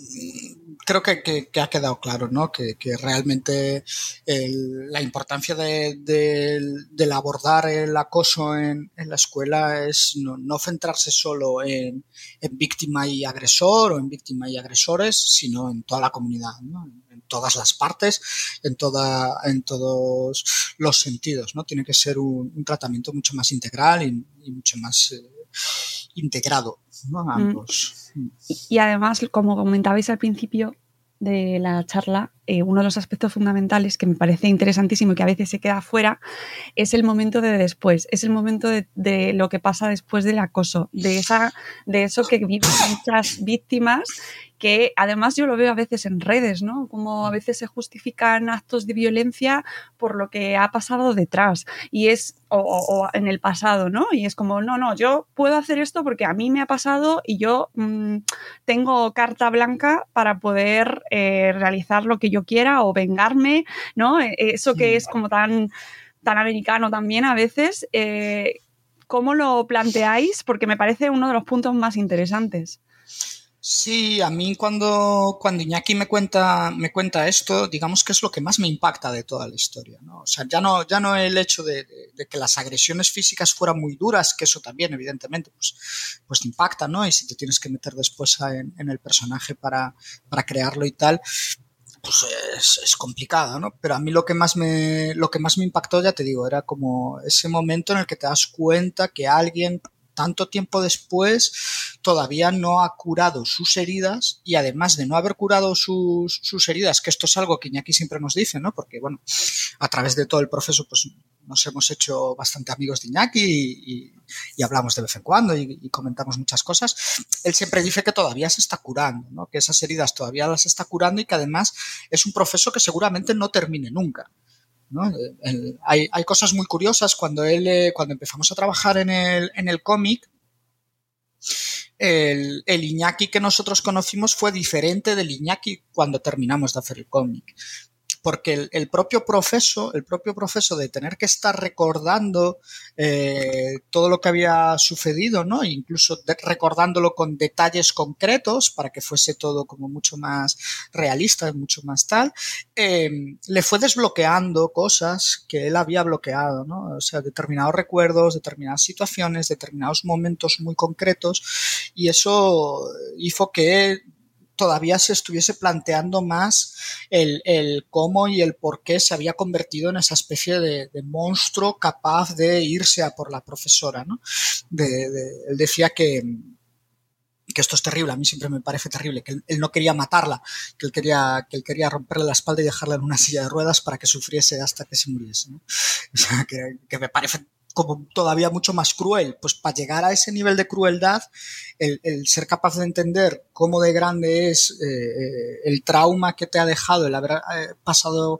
creo que, que, ha quedado claro, ¿no? Que, que realmente la importancia de, de, del abordar el acoso en, en la escuela es no, no centrarse solo en, en, víctima y agresor o en víctima y agresores, sino en toda la comunidad, ¿no? En todas las partes, en, toda, en todos los sentidos, ¿no? Tiene que ser un, tratamiento mucho más integral y, y mucho más eh, integrado, ¿no? Ambos. Mm. Y, y además, como comentabais al principio, de la charla, eh, uno de los aspectos fundamentales que me parece interesantísimo y que a veces se queda fuera es el momento de después, es el momento de, de, lo que pasa después del acoso, de, esa, de eso que viven muchas víctimas que además yo lo veo a veces en redes, ¿no? Como a veces se justifican actos de violencia por lo que ha pasado detrás y es, o, o, en el pasado, ¿no? Y es como, no, no, yo puedo hacer esto porque a mí me ha pasado y yo mmm, tengo carta blanca para poder eh, realizar lo que yo quiera o vengarme, ¿no? Eso que es como tan, tan americano también a veces. Eh, ¿Cómo lo planteáis? Porque me parece uno de los puntos más interesantes. Sí, a mí cuando, cuando Iñaki me cuenta, me cuenta esto, digamos que es lo que más me impacta de toda la historia, ¿no? O sea, ya no, ya no el hecho de, de, que las agresiones físicas fueran muy duras, que eso también, evidentemente, pues, pues te impacta, ¿no? Y si te tienes que meter después en, en el personaje para, para crearlo y tal, pues es, es, complicado, ¿no? Pero a mí lo que más me, lo que más me impactó, ya te digo, era como ese momento en el que te das cuenta que alguien tanto tiempo después todavía no ha curado sus heridas y además de no haber curado sus, sus heridas, que esto es algo que Iñaki siempre nos dice, ¿no? Porque, bueno, a través de todo el proceso, pues nos hemos hecho bastante amigos de Iñaki y, y, hablamos de vez en cuando y, y, comentamos muchas cosas. Él siempre dice que todavía se está curando, ¿no? Que esas heridas todavía las está curando y que además es un proceso que seguramente no termine nunca. Hay, cosas muy curiosas. Cuando él, eh, cuando empezamos a trabajar en el, en el cómic, el, el, Iñaki que nosotros conocimos fue diferente del Iñaki cuando terminamos de hacer el cómic porque el, propio proceso, el propio proceso de tener que estar recordando eh, todo lo que había sucedido, ¿no? Incluso recordándolo con detalles concretos para que fuese todo como mucho más realista, mucho más tal, eh, le fue desbloqueando cosas que él había bloqueado, ¿no? O sea, determinados recuerdos, determinadas situaciones, determinados momentos muy concretos y eso hizo que todavía se estuviese planteando más el, el, cómo y el por qué se había convertido en esa especie de, monstruo capaz de irse a por la profesora. ¿no? Él decía que, que esto es terrible, a mí siempre me parece terrible, que él, no quería matarla, que él quería, que él quería romperle la espalda y dejarla en una silla de ruedas para que sufriese hasta que se muriese. O sea, que, que me parece como todavía mucho más cruel. Pues para llegar a ese nivel de crueldad, el, el ser capaz de entender cómo de grande es eh, el trauma que te ha dejado el haber eh, pasado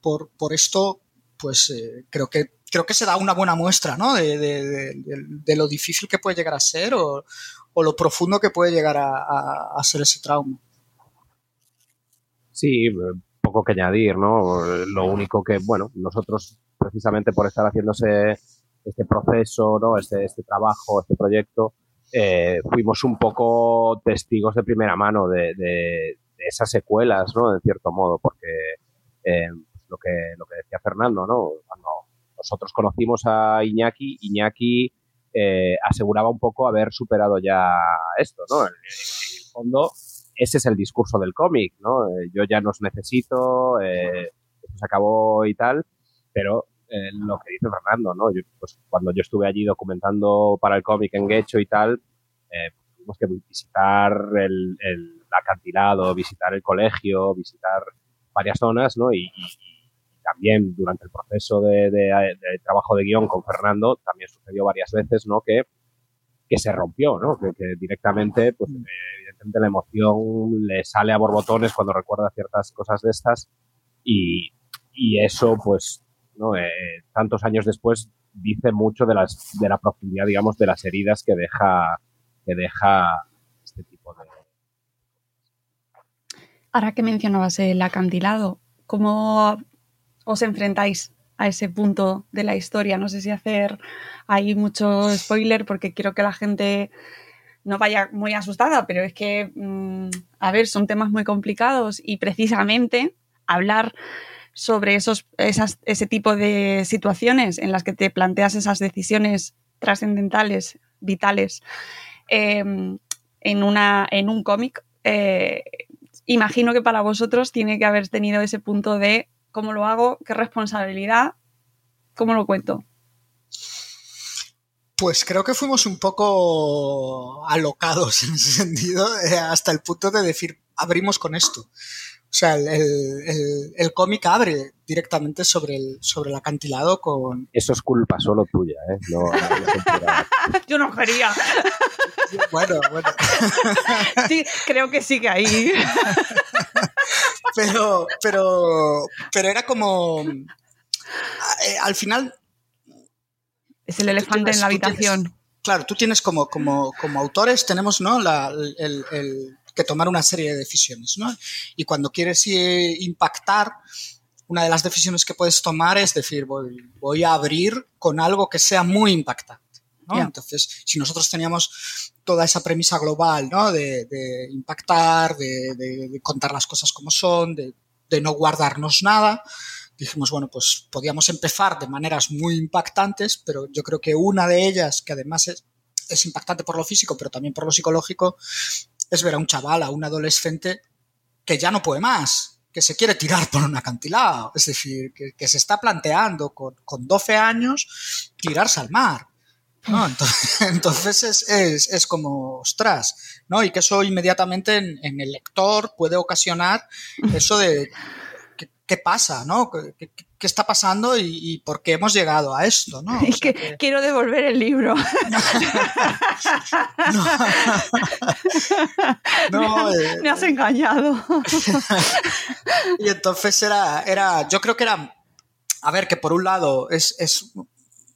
por, por esto, pues eh, creo que creo que se da una buena muestra, ¿no? De, lo difícil que puede llegar a ser o, o lo profundo que puede llegar a, a, a ser ese trauma. Sí, poco que añadir, ¿no? Lo único que, bueno, nosotros precisamente por estar haciéndose este proceso, ¿no? este, este trabajo, este proyecto, eh, fuimos un poco testigos de primera mano de, de, esas secuelas, ¿no? En cierto modo, porque eh, lo, que, lo que decía Fernando, ¿no? Cuando nosotros conocimos a Iñaki, Iñaki eh, aseguraba un poco haber superado ya esto, ¿no? En, el fondo, ese es el discurso del cómic, ¿no? Eh, yo ya no os necesito, se acabó y tal, pero eh, lo que dice Fernando, ¿no? Yo, pues, cuando yo estuve allí documentando para el cómic en Guecho y tal, eh, tuvimos que visitar el, el, acantilado, visitar el colegio, visitar varias zonas, ¿no? Y, y, también durante el proceso de, de, de, trabajo de guion con Fernando, también sucedió varias veces, ¿no? Que, que se rompió, ¿no? Que, que directamente, pues eh, evidentemente la emoción le sale a borbotones cuando recuerda ciertas cosas de estas y, y eso, pues, ¿no? Eh, tantos años después dice mucho de, las, de la profundidad, digamos, de las heridas que deja, que deja este tipo de... Ahora que mencionabas el acantilado, ¿cómo os enfrentáis a ese punto de la historia? No sé si hacer ahí mucho spoiler porque quiero que la gente no vaya muy asustada, pero es que, mmm, a ver, son temas muy complicados y precisamente hablar sobre esos, ese tipo de situaciones en las que te planteas esas decisiones trascendentales, vitales, eh, en, una, en un cómic, eh, imagino que para vosotros tiene que haber tenido ese punto de cómo lo hago, qué responsabilidad, cómo lo cuento. Pues creo que fuimos un poco alocados en ese sentido, eh, hasta el punto de decir, abrimos con esto. O sea, el, el, el cómic abre directamente sobre el, sobre el acantilado con... Eso es culpa solo tuya, ¿eh? No, no Yo no quería. Bueno, bueno. Sí, creo que sigue ahí. Pero, pero, pero era como... Eh, al final... Es el elefante tienes, en la habitación. Tienes, claro, tú tienes como, como, como autores, tenemos, ¿no? La, el, el que tomar una serie de decisiones, ¿no? Y cuando quieres eh, impactar, una de las decisiones que puedes tomar es decir, voy, voy a abrir con algo que sea muy impactante. ¿no? Yeah. Entonces, si nosotros teníamos toda esa premisa global, ¿no? De, de impactar, de, de, de, contar las cosas como son, de, no guardarnos nada, dijimos, bueno, pues podíamos empezar de maneras muy impactantes, pero yo creo que una de ellas, que además es, es impactante por lo físico, pero también por lo psicológico, es ver a un chaval, a un adolescente que ya no puede más, que se quiere tirar por un acantilado, es decir, que, que se está planteando con, con, 12 años tirarse al mar. ¿no? Entonces, entonces es, es, es, como, ostras, ¿no? Y que eso inmediatamente en, en el lector puede ocasionar eso de ¿qué, qué pasa, ¿no? ¿Qué, qué está pasando y, y, por qué hemos llegado a esto, ¿no? Es que, que, quiero devolver el libro. no, no eh, me has engañado. y entonces era, era, yo creo que era, a ver, que por un lado es, es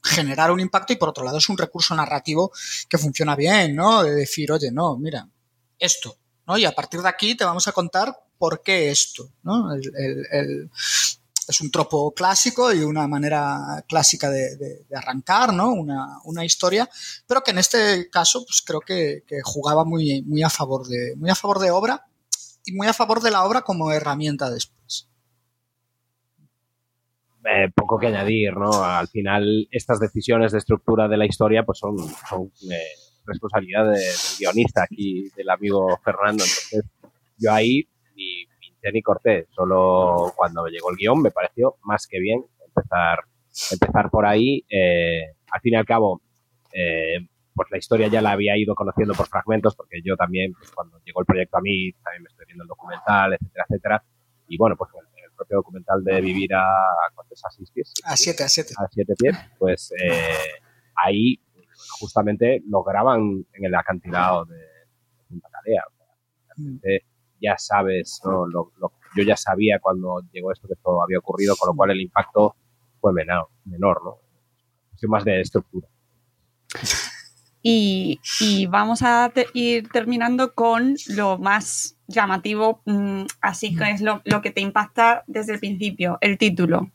generar un impacto y por otro lado es un recurso narrativo que funciona bien, ¿no? De decir, oye, no, mira, esto, ¿no? Y a partir de aquí te vamos a contar por qué esto, ¿no? El, el, el, es un tropo clásico y una manera clásica de, arrancar, ¿no? Una, una, historia, pero que en este caso, pues creo que, jugaba muy, a favor de, muy a favor de obra y muy a favor de la obra como herramienta después. Eh, poco que añadir, ¿no? Al final, estas decisiones de estructura de la historia, pues son, eh, responsabilidad de, del guionista aquí, del amigo Fernando. Entonces, yo ahí ni pinté ni corté, solo cuando llegó el guion me pareció más que bien empezar, empezar por ahí. Eh, al fin y al cabo, eh, pues la historia ya la había ido conociendo por fragmentos, porque yo también, pues cuando llegó el proyecto a mí, también me estoy viendo el documental, etcétera, etcétera. Y bueno, pues el propio documental de vivir a, ¿cuántos? A seis pies. A siete, a siete. A siete pies, pues eh, ahí justamente lo graban en el acantilado de Punta Calea. O sea, realmente ya sabes, ¿no? lo, lo, yo ya sabía cuando llegó esto que esto había ocurrido, con lo cual el impacto fue menor, menor ¿no? Es más de estructura. Y, y, vamos a te ir terminando con lo más llamativo, mmm, así que es lo, lo, que te impacta desde el principio, el título.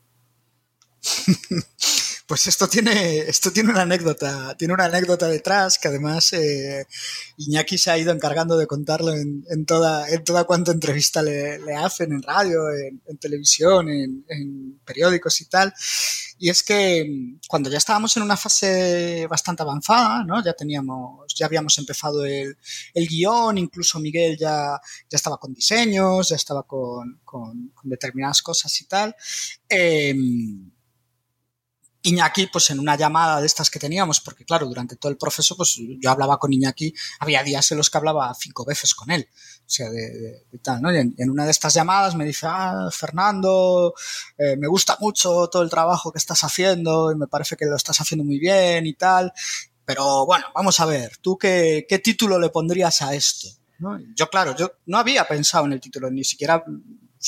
Pues esto tiene, esto tiene una anécdota, tiene una anécdota detrás que además eh, Iñaki se ha ido encargando de contarlo en, en toda, en toda cuanta entrevista le, le hacen en radio, en, en televisión, en, en, periódicos y tal. Y es que mm, cuando ya estábamos en una fase bastante avanzada, ¿no? Ya teníamos, ya habíamos empezado el, el guion, incluso Miguel ya, ya estaba con diseños, ya estaba con, con, con determinadas cosas y tal. Eh, Iñaki, pues en una llamada de estas que teníamos, porque claro, durante todo el proceso, pues yo hablaba con Iñaki, había días en los que hablaba cinco veces con él, o sea, de, tal, ¿no? Y en, en, una de estas llamadas me dice, ah, Fernando, eh, me gusta mucho todo el trabajo que estás haciendo y me parece que lo estás haciendo muy bien y tal, pero bueno, vamos a ver, ¿tú qué, qué título le pondrías a esto? Yo, claro, yo no había pensado en el título, ni siquiera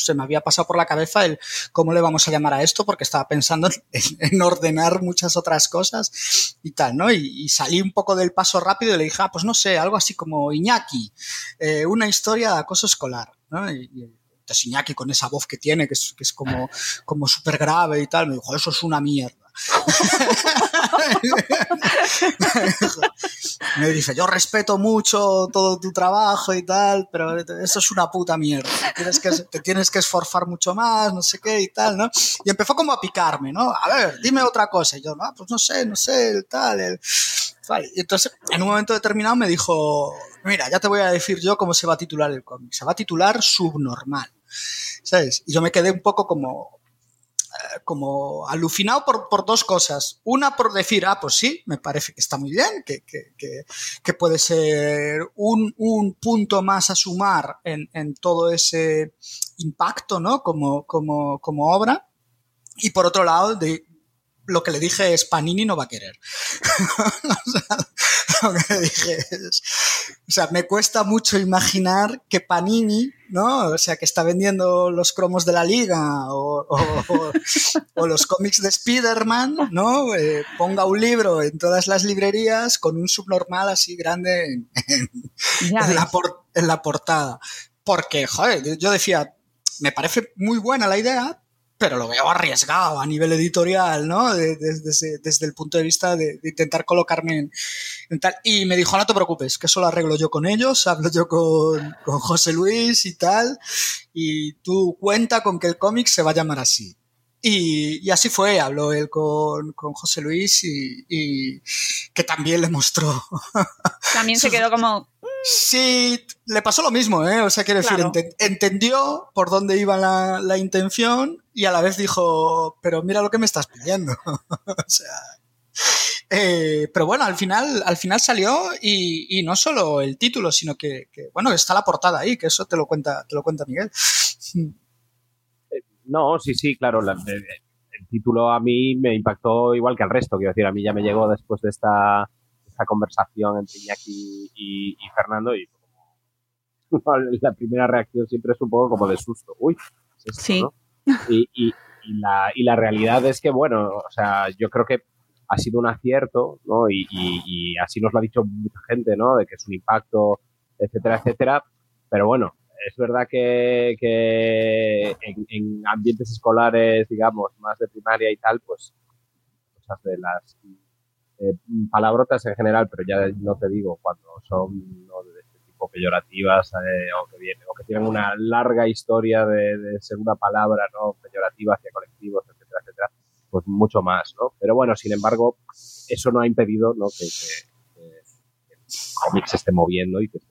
se me había pasado por la cabeza el cómo le vamos a llamar a esto, porque estaba pensando en, en ordenar muchas otras cosas y tal, ¿no? Y, salí un poco del paso rápido y le dije, ah, pues no sé, algo así como Iñaki, eh, una historia de acoso escolar, ¿no? Y, y, entonces Iñaki con esa voz que tiene, que es, que es como, como súper grave y tal, me dijo, eso es una mierda. me dice, yo respeto mucho todo tu trabajo y tal, pero eso es una puta mierda. Tienes que, te tienes que esforzar mucho más, no sé qué y tal, ¿no? Y empezó como a picarme, ¿no? A ver, dime otra cosa. Y yo, no, pues no sé, no sé, el tal, el... Y entonces, en un momento determinado me dijo, mira, ya te voy a decir yo cómo se va a titular el cómic. Se va a titular Subnormal. ¿Sabes? Y yo me quedé un poco como, como alucinado por, por, dos cosas. Una por decir, ah, pues sí, me parece que está muy bien, que, que, que, que puede ser un, un, punto más a sumar en, en, todo ese impacto, ¿no? Como, como, como obra. Y por otro lado, de, lo que le dije es Panini no va a querer. o sea, lo que le dije es, o sea, me cuesta mucho imaginar que Panini, ¿no? O sea, que está vendiendo los cromos de la liga o, o, o, o los cómics de Spider-Man, ¿no? Eh, ponga un libro en todas las librerías con un subnormal así grande en, en, en, la, por, en la portada. Porque, joder, yo decía, me parece muy buena la idea, pero lo veo arriesgado a nivel editorial, ¿no? Desde, desde, desde el punto de vista de, de intentar colocarme en, en, tal. Y me dijo, no te preocupes, que eso lo arreglo yo con ellos, hablo yo con, con José Luis y tal, y tú cuenta con que el cómic se va a llamar así. Y, y, así fue, habló él con, con José Luis y, y, que también le mostró. También se quedó como... Sí, le pasó lo mismo, ¿eh? O sea, quiero claro. decir, ent entendió por dónde iba la, la, intención y a la vez dijo, pero mira lo que me estás pidiendo. o sea... Eh, pero bueno, al final, al final salió y, y no solo el título, sino que, que, bueno, está la portada ahí, que eso te lo cuenta, te lo cuenta Miguel. No, sí, sí, claro. La, el, el, título a mí me impactó igual que al resto. Quiero decir, a mí ya me llegó después de esta, esta conversación entre Iñaki y, y Fernando y la primera reacción siempre es un poco como de susto. Uy, es esto, sí. ¿no? Y, y, y, la, y la realidad es que, bueno, o sea, yo creo que ha sido un acierto, ¿no? Y, así nos lo ha dicho mucha gente, ¿no? De que es un impacto, etcétera, etcétera. Pero bueno, es verdad que, que en, en, ambientes escolares, digamos, más de primaria y tal, pues cosas de las eh, palabrotas en general, pero ya no te digo cuando son ¿no? de este tipo peyorativas eh, o, que viene, o que tienen una larga historia de, de, ser una palabra no peyorativa hacia colectivos, etcétera, etcétera, pues mucho más, ¿no? Pero bueno, sin embargo, eso no ha impedido ¿no? que, que, el se esté moviendo y que se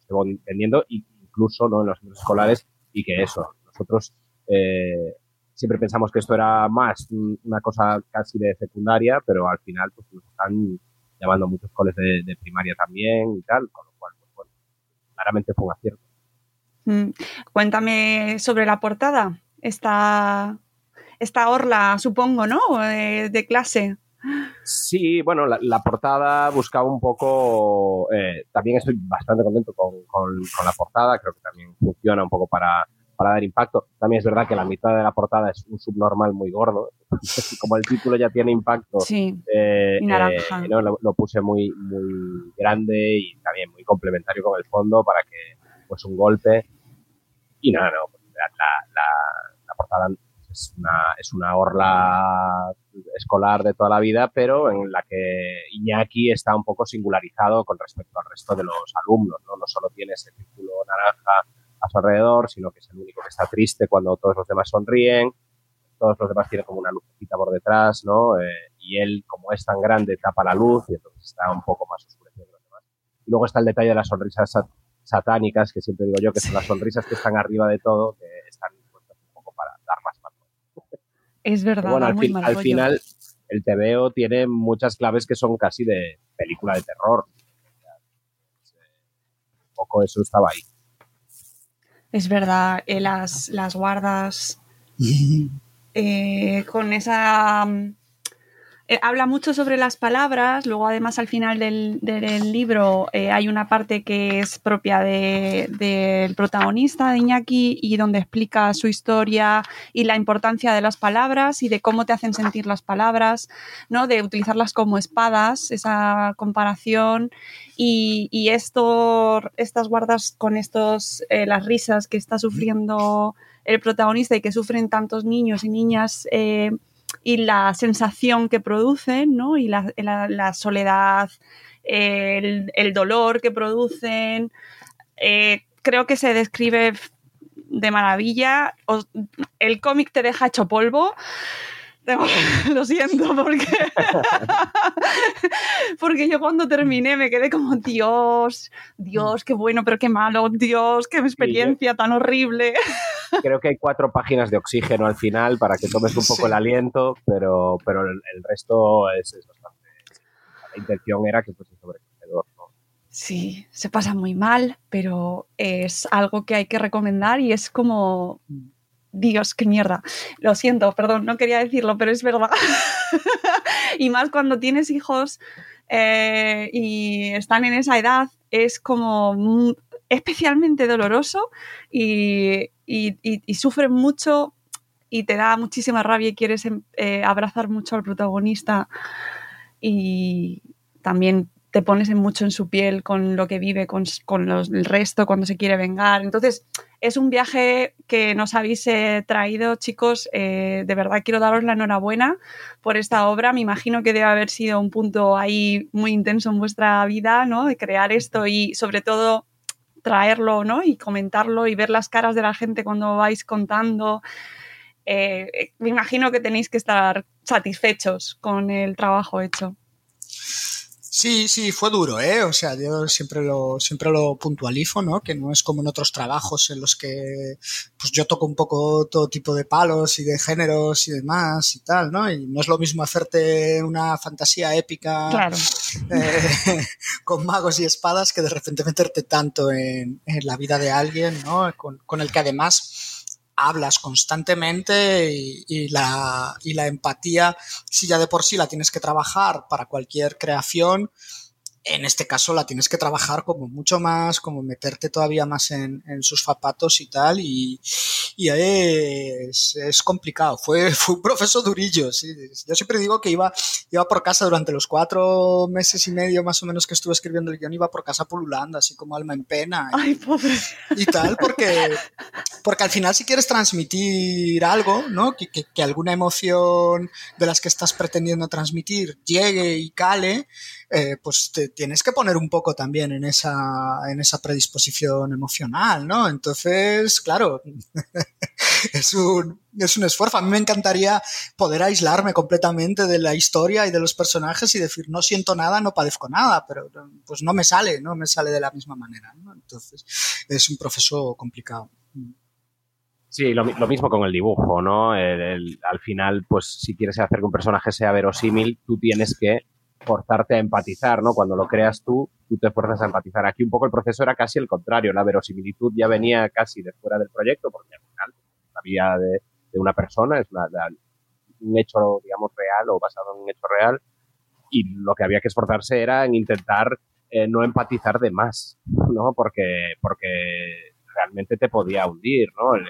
esté vendiendo y incluso ¿no? en los escolares y que eso, nosotros eh, siempre pensamos que esto era más una cosa casi de secundaria, pero al final pues nos están llamando muchos coles de, de primaria también y tal, con lo cual, pues bueno, claramente fue un acierto. Mm. Cuéntame sobre la portada, esta, esta orla, supongo, ¿no? De, de clase. Sí, bueno, la, la, portada buscaba un poco. Eh, también estoy bastante contento con, con, con, la portada, creo que también funciona un poco para, para dar impacto. También es verdad que la mitad de la portada es un subnormal muy gordo. Como el título ya tiene impacto, sí, eh, eh, ¿no? lo, lo, puse muy, muy grande y también muy complementario con el fondo para que pues un golpe. Y nada, no, no, la, la, la portada es una es una orla escolar de toda la vida, pero en la que Iñaki está un poco singularizado con respecto al resto de los alumnos, ¿no? No solo tiene ese círculo naranja a su alrededor, sino que es el único que está triste cuando todos los demás sonríen, todos los demás tienen como una lucecita por detrás, ¿no? Eh, y él, como es tan grande, tapa la luz y entonces está un poco más oscurecido que los demás. Y luego está el detalle de las sonrisas satánicas, que siempre digo yo que son las sonrisas que están arriba de todo, que están puestas un poco para dar más valor. Es verdad, bueno, al, muy fin- mal al final el TVO tiene muchas claves que son casi de película de terror. Un poco eso estaba ahí. Es verdad, eh, las, las guardas eh, con esa... eh, habla mucho sobre las palabras, luego además al final del, del libro eh, hay una parte que es propia de- del protagonista, de Iñaki, y donde explica su historia y la importancia de las palabras y de cómo te hacen sentir las palabras, ¿no? de utilizarlas como espadas, esa comparación y, y esto, estas guardas con estos, eh, las risas que está sufriendo el protagonista y que sufren tantos niños y niñas y la sensación que producen, ¿no? Y la, la- soledad, el, dolor que producen. Eh, creo que se describe de maravilla. El cómic te deja hecho polvo. Lo siento, porque, porque yo cuando terminé me quedé como, Dios, Dios, qué bueno, pero qué malo, Dios, qué experiencia tan horrible. Creo que hay cuatro páginas de oxígeno al final para que tomes un poco Sí. el aliento, pero, pero el, el resto es, es bastante. La intención era que fuese sobrecogedor. ¿no? Sí, se pasa muy mal, pero es algo que hay que recomendar y es como, Dios, qué mierda. Lo siento, perdón, no quería decirlo, pero es verdad. y más cuando tienes hijos eh, y están en esa edad, es como especialmente doloroso y- y sufren mucho y te da muchísima rabia y quieres em, eh, abrazar mucho al protagonista y también te pones en mucho en su piel con lo que vive, con, con los- el resto, cuando se quiere vengar. Entonces, es un viaje que nos habéis eh, traído, chicos. Eh, de verdad quiero daros la enhorabuena por esta obra. Me imagino que debe haber sido un punto ahí muy intenso en vuestra vida, ¿no? De crear esto y sobre todo traerlo, ¿no? Y comentarlo y ver las caras de la gente cuando vais contando. Eh, me imagino que tenéis que estar satisfechos con el trabajo hecho. Sí, sí, fue duro, ¿eh? O sea, yo siempre lo, siempre lo puntualizo, ¿no? Que no es como en otros trabajos en los que, pues yo toco un poco todo tipo de palos y de géneros y demás y tal, ¿no? Y no es lo mismo hacerte una fantasía épica Claro. eh, con magos y espadas que de repente meterte tanto en, en la vida de alguien, ¿no? Con, con el que además hablas constantemente y, la, y la empatía, si ya de por sí la tienes que trabajar para cualquier creación, en este caso la tienes que trabajar como mucho más, como meterte todavía más en, en sus zapatos y tal, y, y es, es complicado. Fue, fue un profesor durillo, sí. Yo siempre digo que iba, iba por casa durante los cuatro meses y medio más o menos que estuve escribiendo el guion, iba por casa pululando, así como alma en pena. y- Ay, pobre. y tal, porque, porque al final si quieres transmitir algo, ¿no? Que, que- que alguna emoción de las que estás pretendiendo transmitir llegue y cale, eh, pues te tienes que poner un poco también en esa, en esa predisposición emocional, ¿no? Entonces, claro, es un, es un esfuerzo. A mí me encantaría poder aislarme completamente de la historia y de los personajes y decir, no siento nada, no padezco nada, pero pues no me sale, no me sale de la misma manera, ¿no? Entonces, es un proceso complicado. Sí, lo, mi- lo mismo con el dibujo, ¿no? Al final, pues si quieres hacer que un personaje sea verosímil, tú tienes que forzarte a empatizar, ¿no? Cuando lo creas tú, tú te fuerzas a empatizar. Aquí un poco el proceso era casi el contrario, la verosimilitud ya venía casi de fuera del proyecto, porque al final la vida de, de una persona es una- la- un hecho, digamos, real o basado en un hecho real, y lo que había que esforzarse era en intentar eh, no empatizar de más, ¿no? Porque, porque realmente te podía hundir, ¿no? El- el,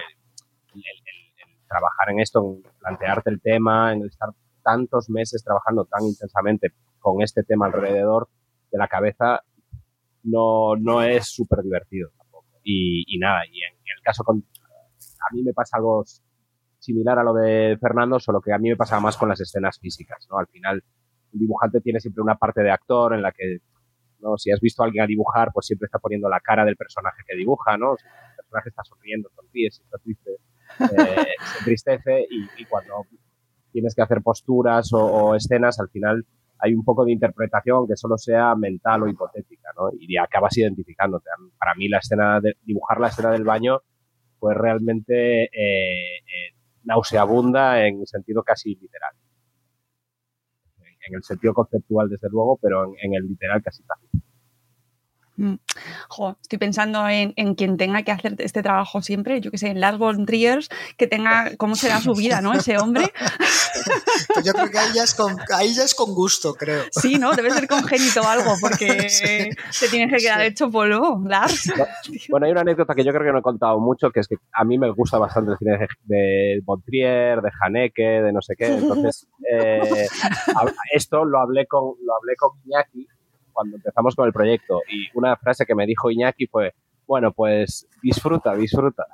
el- el trabajar en esto, en plantearte el tema, en estar tantos meses trabajando tan intensamente con este tema alrededor de la cabeza, no, no es súper divertido tampoco. Y, y nada, y en el caso con... A mí me pasa algo similar a lo de Fernando, solo que a mí me pasaba más con las escenas físicas, ¿no? Al final, un dibujante tiene siempre una parte de actor en la que, ¿no? Si has visto a alguien a dibujar, pues siempre está poniendo la cara del personaje que dibuja, ¿no? Si el personaje está sonriendo, sonríe, si está triste, eh, se entristece y, cuando tienes que hacer posturas o escenas, al final hay un poco de interpretación que solo sea mental o hipotética, ¿no? Y acabas identificándote. Para mí la escena de dibujar la escena del baño fue realmente eh, eh, nauseabunda en sentido casi literal. En el sentido conceptual, desde luego, pero en, en el literal casi tácito. Mm. Jo, estoy pensando en, en, quien tenga que hacer este trabajo siempre, yo que sé, en Lars von Trier, que tenga, ¿cómo será su vida, no? Ese hombre. Pues yo creo que ahí ya, es con, ahí ya es con gusto, creo. Sí, ¿no? Debe ser congénito o algo, porque sí. se tiene que quedar sí. hecho polvo, Lars. Bueno, hay una anécdota que yo creo que no he contado mucho, que es que a mí me gusta bastante el cine de, de von Trier, de Haneke, de no sé qué, entonces eh, esto lo hablé con, lo hablé con Iñaki, cuando empezamos con el proyecto y una frase que me dijo Iñaki fue, bueno, pues disfruta, disfruta,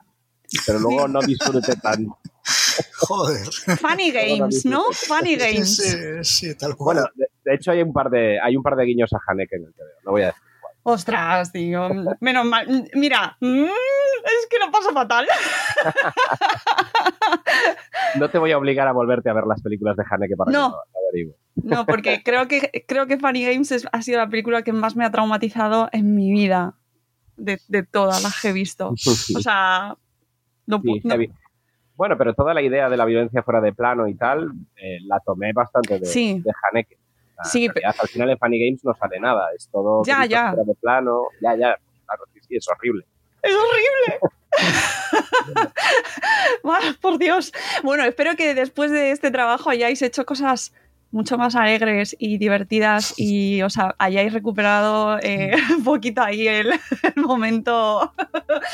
pero luego no disfrute tanto. Joder. Funny games, ¿no? Funny games. Sí, sí, tal cual. Bueno, de, de, hecho hay un par de hay un par de guiños a Haneke en el TVO, no voy a decir cuál. Ostras, tío, menos mal. Mira, mmm, es que lo paso fatal. no te voy a obligar a volverte a ver las películas de Haneke para no. que lo averigües. No, porque creo que, creo que Funny Games es, ha sido la película que más me ha traumatizado en mi vida. De, de todas las que he visto. O sea, no, sí, no. Bueno, pero toda la idea de la violencia fuera de plano y tal, eh, la tomé bastante de, sí. de Haneke. Sí, realidad, al final en Funny Games no sale nada, es todo ya, ya. fuera de plano. Ya, ya, claro, sí, sí, es horrible. Es horrible. Por Dios. Bueno, espero que después de este trabajo hayáis hecho cosas mucho más alegres y divertidas y os hayáis recuperado eh, un poquito ahí el, el momento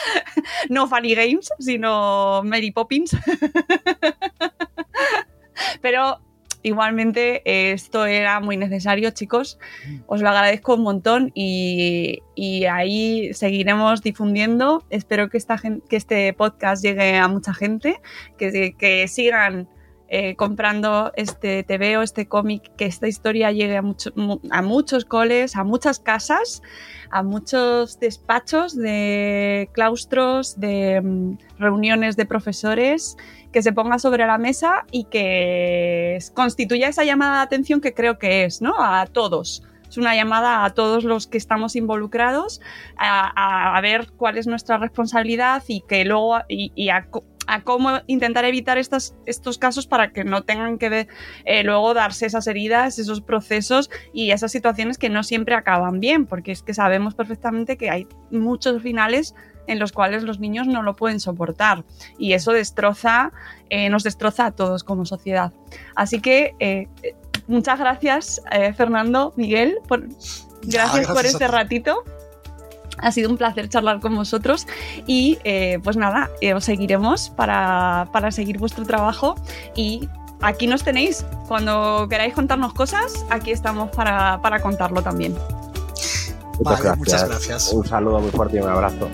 no Funny Games, sino Mary Poppins. Pero igualmente eh, esto era muy necesario, chicos. Os lo agradezco un montón y, y ahí seguiremos difundiendo. Espero que, esta, que este podcast llegue a mucha gente, que, que sigan eh, comprando este TVO, este cómic, que esta historia llegue a, mucho, a muchos coles, a muchas casas, a muchos despachos de claustros, de um, reuniones de profesores, que se ponga sobre la mesa y que constituya esa llamada de atención que creo que es, ¿no? A todos. Es una llamada a todos los que estamos involucrados a, ver cuál es nuestra responsabilidad y que luego a cómo intentar evitar estas, estos casos para que no tengan que eh, luego darse esas heridas, esos procesos y esas situaciones que no siempre acaban bien, porque es que sabemos perfectamente que hay muchos finales en los cuales los niños no lo pueden soportar y eso destroza, eh, nos destroza a todos como sociedad. Así que eh, muchas gracias, Fernando, Miguel, por, gracias, ah, gracias por este ratito. Ha sido un placer charlar con vosotros y eh, pues nada, eh, os seguiremos para, para seguir vuestro trabajo y aquí nos tenéis. Cuando queráis contarnos cosas, aquí estamos para, para contarlo también. Muchas, vale, gracias. muchas gracias. Un saludo muy fuerte y un abrazo.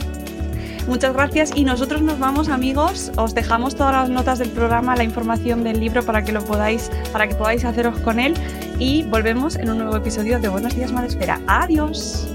Muchas gracias y nosotros nos vamos amigos, os dejamos todas las notas del programa, la información del libro para que lo podáis, para que podáis haceros con él y volvemos en un nuevo episodio de Buenos días Madre Espera. Adiós.